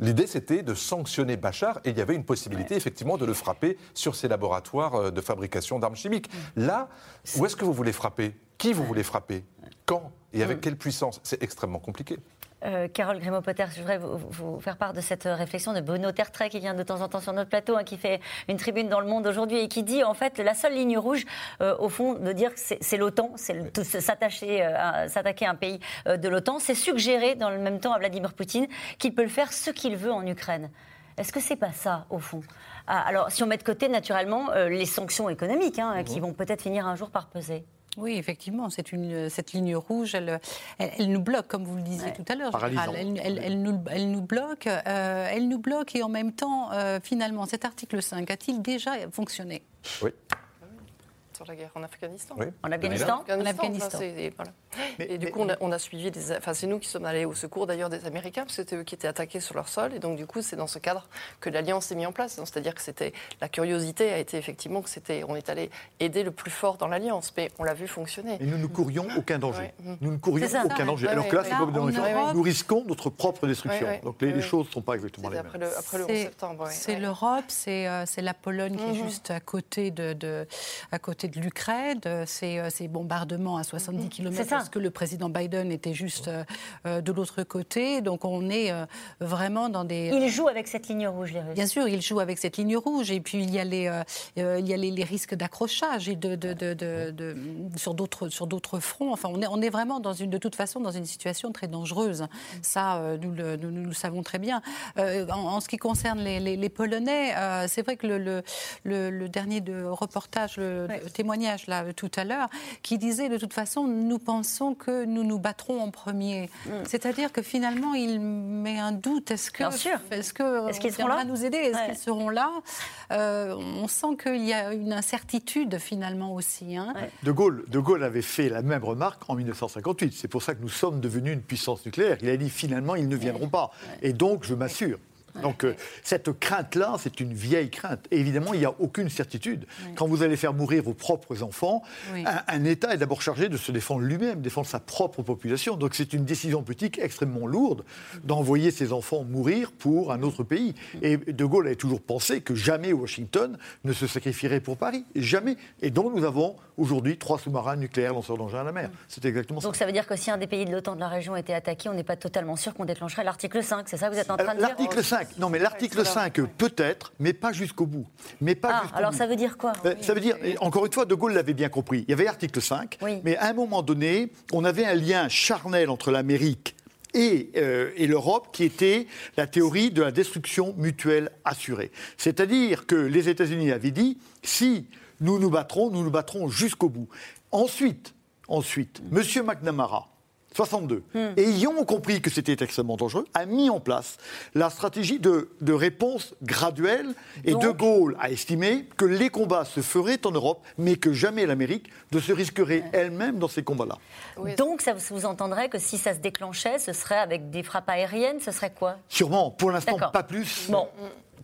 L'idée, c'était de sanctionner Bachar et il y avait une possibilité, effectivement, de le frapper sur ses laboratoires euh, de fabrication d'armes chimiques. Là, où est-ce que vous voulez frapper? Qui vous voulez frapper? Quand? Et avec quelle puissance? C'est extrêmement compliqué. Euh, Carole Grimaud-Potter, je voudrais vous, faire part de cette réflexion de Bruno Tertrais qui vient de temps en temps sur notre plateau, hein, qui fait une tribune dans le monde aujourd'hui et qui dit en fait la seule ligne rouge, euh, au fond, de dire que c'est l'OTAN, c'est s'attacher, euh, s'attaquer à un pays de l'OTAN, c'est suggérer dans le même temps à Vladimir Poutine qu'il peut le faire ce qu'il veut en Ukraine. Est-ce que c'est pas ça, au fond? Ah, Alors, si on met de côté, naturellement, les sanctions économiques, hein, qui mmh. vont peut-être finir un jour par peser. Oui, effectivement, c'est une, cette ligne rouge, elle, elle, nous bloque, comme vous le disiez tout à l'heure, elle, elle, nous, elle nous bloque, euh, elle nous bloque et en même temps, euh, finalement, cet article 5 a-t-il déjà fonctionné? Oui. Sur la guerre en Afghanistan. En Afghanistan En Afghanistan. et, du coup, on a, suivi des. Enfin, c'est nous qui sommes allés au secours d'ailleurs des Américains, parce que c'était eux qui étaient attaqués sur leur sol. Et donc, du coup, c'est dans ce cadre que l'alliance s'est mise en place. C'est-à-dire que c'était la curiosité a été effectivement que c'était, on est allé aider le plus fort dans l'alliance, mais on l'a vu fonctionner. Et nous ne courions aucun danger. Nous ne courions aucun danger. Alors que là, c'est nous risquons notre propre destruction. Donc les, choses ne sont pas exactement les mêmes. Après le, après le 11 septembre. C'est l'Europe, c'est la Pologne qui est mhm. juste à côté de, de à côté de l'Ukraine. C'est ces bombardements à 70 mhm. km parce que le président Biden était juste de l'autre côté. Donc on est vraiment dans des. Il joue avec cette ligne rouge, les Russes. Bien sûr, il joue avec cette ligne rouge. Et puis il y a les, il y a les, risques d'accrochage et de, de, de, sur d'autres sur d'autres fronts. Enfin, on est, on est vraiment dans une, de toute façon dans une situation très dangereuse. Ça, nous le, nous, le savons très bien. En, ce qui concerne les, les, Polonais, c'est vrai que le, le, le, dernier de reportage, le, témoignage là tout à l'heure, qui disait de toute façon, nous pensons que nous nous battrons en premier. Mm. C'est-à-dire que finalement, il met un doute. Est-ce que, est-ce que, est-ce qu'ils seront là nous aider? Est-ce qu'ils seront là? Euh, On sent qu'il y a une incertitude finalement aussi. Hein. De Gaulle, de Gaulle avait fait la même remarque en 1958. C'est pour ça que nous sommes devenus une puissance nucléaire. Il a dit finalement, ils ne viendront pas. Et donc, je m'assure donc euh, cette crainte-là, c'est une vieille crainte. Et évidemment, il n'y a aucune certitude. Quand vous allez faire mourir vos propres enfants, un, État est d'abord chargé de se défendre lui-même, défendre sa propre population. Donc c'est une décision politique extrêmement lourde d'envoyer ses enfants mourir pour un autre pays. Et De Gaulle avait toujours pensé que jamais Washington ne se sacrifierait pour Paris. Jamais. Et donc nous avons aujourd'hui trois sous-marins nucléaires lanceurs d'engins à la mer. C'est exactement ça. Donc ça veut dire que si un des pays de l'OTAN de la région était attaqué, on n'est pas totalement sûr qu'on déclencherait l'article 5. C'est ça que vous êtes en train de dire? L'article 5, non, mais l'article 5, peut-être, mais pas jusqu'au bout. Mais pas ah, alors ça veut dire quoi ben, Ça veut dire, encore une fois, De Gaulle l'avait bien compris. Il y avait l'article 5, mais à un moment donné, on avait un lien charnel entre l'Amérique et, euh, et l'Europe, qui était la théorie de la destruction mutuelle assurée. C'est-à-dire que les États-Unis avaient dit si nous nous battrons, nous nous battrons jusqu'au bout. Ensuite, ensuite, M. McNamara, 62, hmm. ayant compris que c'était extrêmement dangereux, a mis en place la stratégie de, réponse graduelle. Et De Gaulle a estimé que les combats se feraient en Europe, mais que jamais l'Amérique ne se risquerait elle-même dans ces combats-là. Donc, ça vous entendrait que si ça se déclenchait, ce serait avec des frappes aériennes, ce serait quoi? Sûrement, pour l'instant, pas plus. Bon.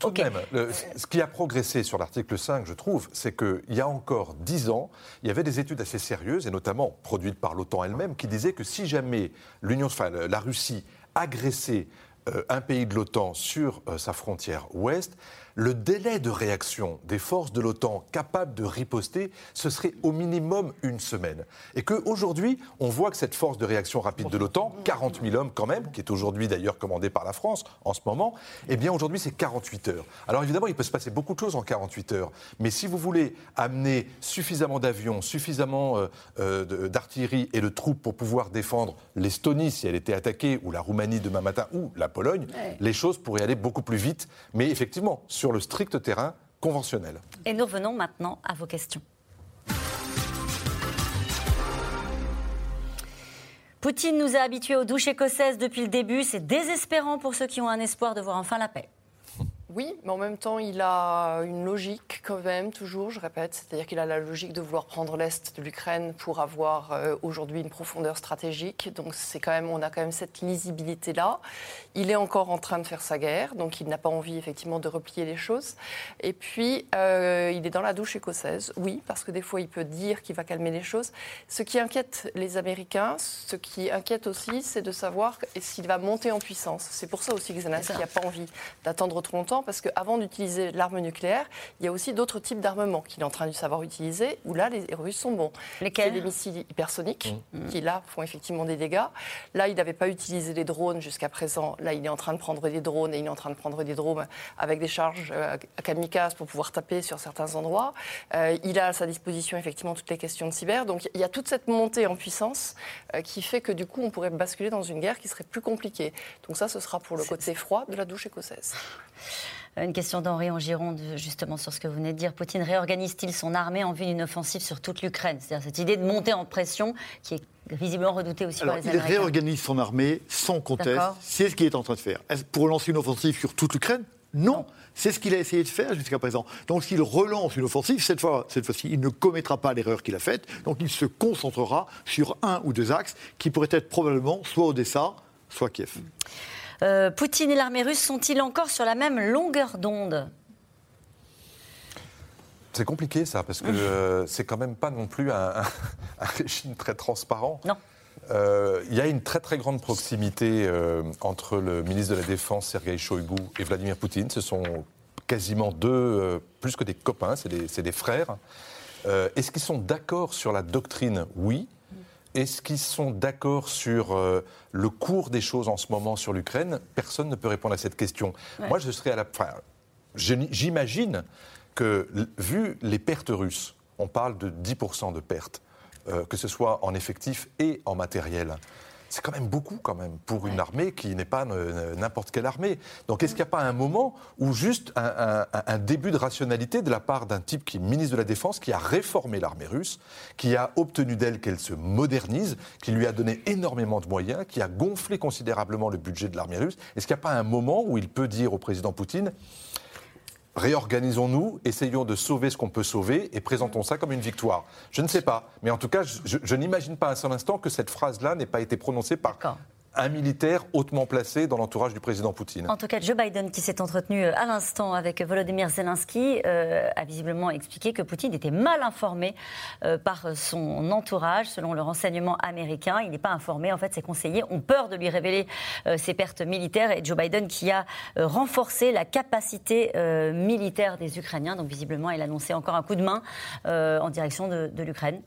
Tout de même, ce qui a progressé sur l'article 5, je trouve, c'est qu'il y a encore dix ans, il y avait des études assez sérieuses, et notamment produites par l'OTAN elle-même, qui disaient que si jamais l'Union, enfin, la Russie agressait euh, un pays de l'OTAN sur euh, sa frontière ouest, le délai de réaction des forces de l'OTAN capables de riposter, ce serait au minimum une semaine. Et qu'aujourd'hui, on voit que cette force de réaction rapide de l'OTAN, 40 000 hommes quand même, qui est aujourd'hui d'ailleurs commandée par la France en ce moment, eh bien aujourd'hui c'est 48 heures. Alors évidemment, il peut se passer beaucoup de choses en 48 heures, mais si vous voulez amener suffisamment d'avions, suffisamment euh, euh, d'artillerie et de troupes pour pouvoir défendre l'Estonie si elle était attaquée, ou la Roumanie demain matin, ou la Pologne, les choses pourraient aller beaucoup plus vite. Mais effectivement, sur le strict terrain conventionnel. Et nous revenons maintenant à vos questions. Poutine nous a habitués aux douches écossaises depuis le début. C'est désespérant pour ceux qui ont un espoir de voir enfin la paix. Oui, mais en même temps, il a une logique quand même, toujours, je répète. C'est-à-dire qu'il a la logique de vouloir prendre l'Est de l'Ukraine pour avoir euh, aujourd'hui une profondeur stratégique. Donc c'est quand même, on a quand même cette lisibilité-là. Il est encore en train de faire sa guerre, donc il n'a pas envie effectivement de replier les choses. Et puis, euh, il est dans la douche écossaise, oui, parce que des fois, il peut dire qu'il va calmer les choses. Ce qui inquiète les Américains, ce qui inquiète aussi, c'est de savoir s'il va monter en puissance. C'est pour ça aussi que Zelensky n'a pas envie d'attendre trop longtemps parce qu'avant d'utiliser l'arme nucléaire, il y a aussi d'autres types d'armements qu'il est en train de savoir utiliser, où là, les Russes sont bons. Lesquels Les missiles hypersoniques, mmh. qui là font effectivement des dégâts. Là, il n'avait pas utilisé les drones jusqu'à présent. Là, il est en train de prendre des drones et il est en train de prendre des drones avec des charges euh, kamikazes pour pouvoir taper sur certains endroits. Euh, il a à sa disposition effectivement toutes les questions de cyber. Donc il y a toute cette montée en puissance euh, qui fait que du coup, on pourrait basculer dans une guerre qui serait plus compliquée. Donc ça, ce sera pour le côté froid de la douche écossaise. Une question d'Henri en Gironde, justement, sur ce que vous venez de dire. Poutine réorganise-t-il son armée en vue d'une offensive sur toute l'Ukraine? C'est-à-dire cette idée de monter en pression qui est visiblement redoutée aussi par les Américains. Il réorganise son armée sans conteste. C'est ce qu'il est en train de faire. Pour lancer une offensive sur toute l'Ukraine? Non, c'est ce qu'il a essayé de faire jusqu'à présent. Donc s'il relance une offensive, cette fois, cette fois-ci, il ne commettra pas l'erreur qu'il a faite. Donc il se concentrera sur un ou deux axes qui pourraient être probablement soit Odessa, soit Kiev. Euh, Poutine et l'armée russe sont-ils encore sur la même longueur d'onde c'est compliqué ça, parce que euh, c'est quand même pas non plus un, régime très transparent. Non. Euh, il y a une très très grande proximité entre le ministre de la Défense, Sergei Shoigu, et Vladimir Poutine. Ce sont quasiment deux, plus que des copains, c'est des, des, frères. Est-ce qu'ils sont d'accord sur la doctrine? Oui. Est-ce qu'ils sont d'accord sur euh, le cours des choses en ce moment sur l'Ukraine? Personne ne peut répondre à cette question. Moi, je serais à la. Enfin, J'imagine que, vu les pertes russes, on parle de 10% de pertes, euh, que ce soit en effectif et en matériel c'est quand même beaucoup quand même pour une armée qui n'est pas n'importe quelle armée. Donc est-ce qu'il n'y a pas un moment où juste un, début de rationalité de la part d'un type qui est ministre de la Défense, qui a réformé l'armée russe, qui a obtenu d'elle qu'elle se modernise, qui lui a donné énormément de moyens, qui a gonflé considérablement le budget de l'armée russe, est-ce qu'il n'y a pas un moment où il peut dire au président Poutine réorganisons-nous, essayons de sauver ce qu'on peut sauver et présentons ça comme une victoire. Je ne sais pas, mais en tout cas, je, n'imagine pas un seul instant que cette phrase-là n'ait pas été prononcée par un militaire hautement placé dans l'entourage du président Poutine. En tout cas, Joe Biden, qui s'est entretenu euh, à l'instant avec Volodymyr Zelensky, euh, a visiblement expliqué que Poutine était mal informé euh, par son entourage. Selon le renseignement américain, il n'est pas informé. En fait, ses conseillers ont peur de lui révéler ses pertes militaires. Et Joe Biden qui a renforcé la capacité militaire des Ukrainiens. Donc, visiblement, il a annoncé encore un coup de main en direction de l'Ukraine.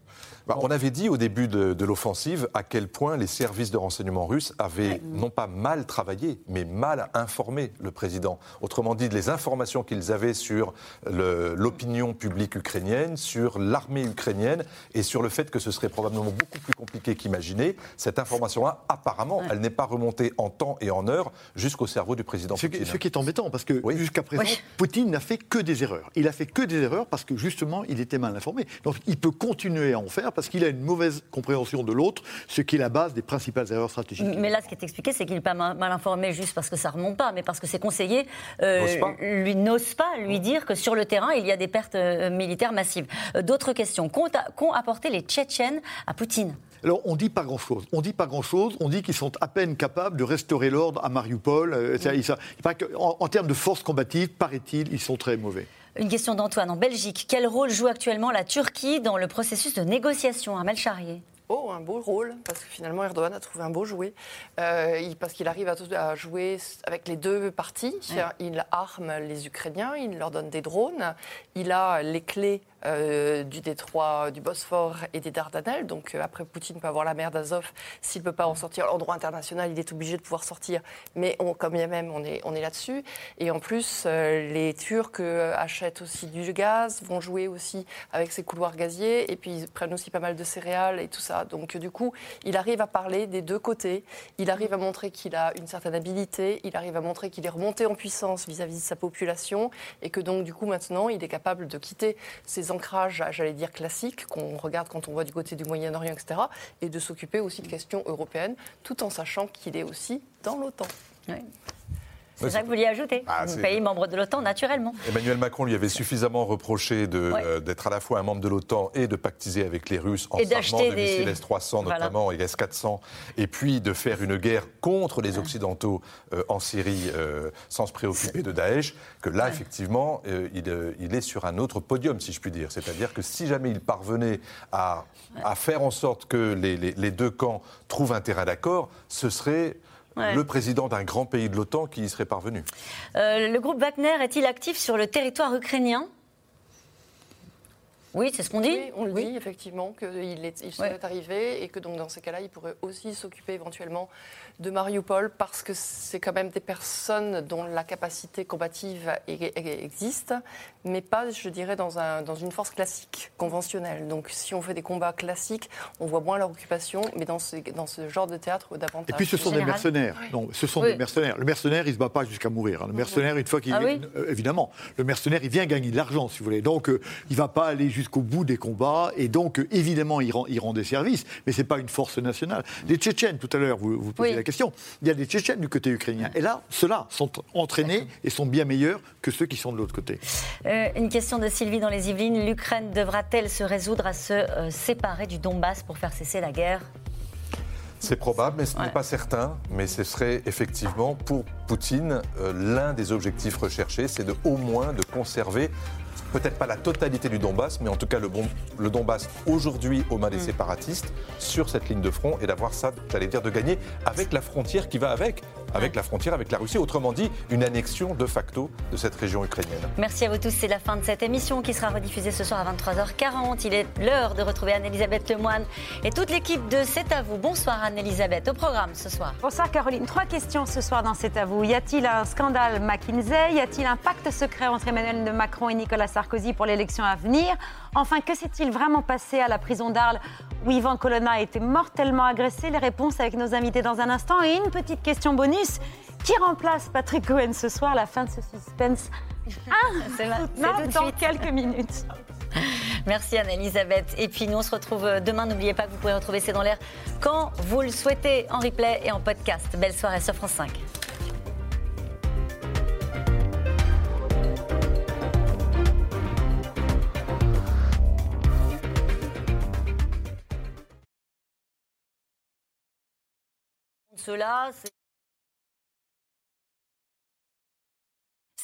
Bah, on avait dit au début de, l'offensive à quel point les services de renseignement russes avaient non pas mal travaillé, mais mal informé le président. Autrement dit, les informations qu'ils avaient sur l'opinion publique ukrainienne, sur l'armée ukrainienne et sur le fait que ce serait probablement beaucoup plus compliqué qu'imaginer, cette information-là, apparemment, elle n'est pas remontée en temps et en heure jusqu'au cerveau du président ce Poutine. ce qui est embêtant, parce que jusqu'à présent, Poutine n'a fait que des erreurs. Il a fait que des erreurs parce que justement, il était mal informé. Donc il peut continuer à en faire parce qu'il a une mauvaise compréhension de l'autre, ce qui est la base des principales erreurs stratégiques. Mais là, ce qui est expliqué, c'est qu'il n'est pas mal, informé juste parce que ça remonte pas, mais parce que ses conseillers euh, lui n'osent pas lui dire que sur le terrain, il y a des pertes euh, militaires massives. Euh, d'autres questions. Qu'ont apporté les Tchétchènes à Poutine? Alors, on dit pas grand-chose. On dit pas grand-chose. On dit qu'ils sont à peine capables de restaurer l'ordre à Mariupol. en, en termes de force combative, paraît-il, ils sont très mauvais. Une question d'Antoine en Belgique. Quel rôle joue actuellement la Turquie dans le processus de négociation Armel Charrier? Oh, un beau rôle, parce que finalement Erdogan a trouvé un beau jouet, euh, parce qu'il arrive à, jouer avec les deux parties. Il arme les Ukrainiens, il leur donne des drones, il a les clés euh, du détroit du Bosphore et des Dardanelles. Donc euh, après, Poutine peut avoir la mer d'Azov. S'il ne peut pas en sortir en droit international, il est obligé de pouvoir sortir. Mais comme il y a même, on est, on est là-dessus. Et en plus, euh, les Turcs achètent aussi du gaz, vont jouer aussi avec ces couloirs gaziers. Et puis ils prennent aussi pas mal de céréales et tout ça. Donc du coup, il arrive à parler des deux côtés. Il arrive à montrer qu'il a une certaine habilité. Il arrive à montrer qu'il est remonté en puissance vis-à-vis -vis de sa population. Et que donc, du coup, maintenant, il est capable de quitter ses ancrage, j'allais dire, classique, qu'on regarde quand on voit du côté du Moyen-Orient, etc., et de s'occuper aussi de questions européennes, tout en sachant qu'il est aussi dans l'OTAN. C'est ça que vous vouliez ajouter. Ah, un pays membre de l'OTAN, naturellement. Emmanuel Macron lui avait suffisamment reproché euh, d'être à la fois un membre de l'OTAN et de pactiser avec les Russes en s'armant des, missiles S-300 notamment et S-400, et puis de faire une guerre contre les Occidentaux euh, en Syrie euh, sans se préoccuper de Daesh, que là, effectivement, il, est sur un autre podium, si je puis dire. C'est-à-dire que si jamais il parvenait à, faire en sorte que les deux camps trouvent un terrain d'accord, ce serait le président d'un grand pays de l'OTAN qui y serait parvenu. Euh, le groupe Wagner est-il actif sur le territoire ukrainien? Oui, c'est ce qu'on dit. Oui, on le dit effectivement qu'il il serait arrivé et que donc dans ces cas-là, il pourrait aussi s'occuper éventuellement de Mariupol parce que c'est quand même des personnes dont la capacité combative existe, mais pas, je dirais, dans, un, dans une force classique, conventionnelle. Donc si on fait des combats classiques, on voit moins leur occupation, mais dans ce, dans ce genre de théâtre, davantage. Et puis ce sont des mercenaires. Non, ce sont des mercenaires. Le mercenaire, il ne se bat pas jusqu'à mourir. Hein. Le mercenaire, une fois qu'il. Ah euh, évidemment, le mercenaire, il vient gagner de l'argent, si vous voulez. Donc euh, il ne va pas aller jusqu'au bout des combats et donc évidemment il rend, il rend des services, mais c'est pas une force nationale. Les Tchétchènes, tout à l'heure, vous, vous posez la question, il y a des Tchétchènes du côté ukrainien. Et là, ceux-là sont entraînés et sont bien meilleurs que ceux qui sont de l'autre côté. Euh, une question de Sylvie dans les Yvelines. L'Ukraine devra-t-elle se résoudre à se euh, séparer du Donbass pour faire cesser la guerre? C'est probable, mais ce n'est pas certain. Mais ce serait effectivement pour Poutine euh, l'un des objectifs recherchés, c'est de au moins de conserver peut-être pas la totalité du Donbass, mais en tout cas le, bon, le Donbass aujourd'hui aux mains des mm. séparatistes sur cette ligne de front et d'avoir ça, j'allais dire, de gagner avec la frontière qui va avec avec la frontière avec la Russie. Autrement dit, une annexion de facto de cette région ukrainienne. Merci à vous tous. C'est la fin de cette émission qui sera rediffusée ce soir à 23h40. Il est l'heure de retrouver Anne-Elisabeth Lemoine et toute l'équipe de C'est à vous. Bonsoir Anne-Elisabeth. Au programme ce soir. Bonsoir Caroline. Trois questions ce soir dans C'est à vous. Y a-t-il un scandale McKinsey? Y a-t-il un pacte secret entre Emmanuel Macron et Nicolas Sarkozy pour l'élection à venir? Enfin, que s'est-il vraiment passé à la prison d'Arles où Yvan Colonna a été mortellement agressé? Les réponses avec nos invités dans un instant. Et une petite question bonus. Qui remplace Patrick Cohen ce soir La fin de ce suspense ah, c'est dans quelques minutes. Merci Anne-Elisabeth. Et puis nous, on se retrouve demain. N'oubliez pas que vous pouvez retrouver C'est dans l'air quand vous le souhaitez en replay et en podcast. Belle soirée sur France 5. Cela,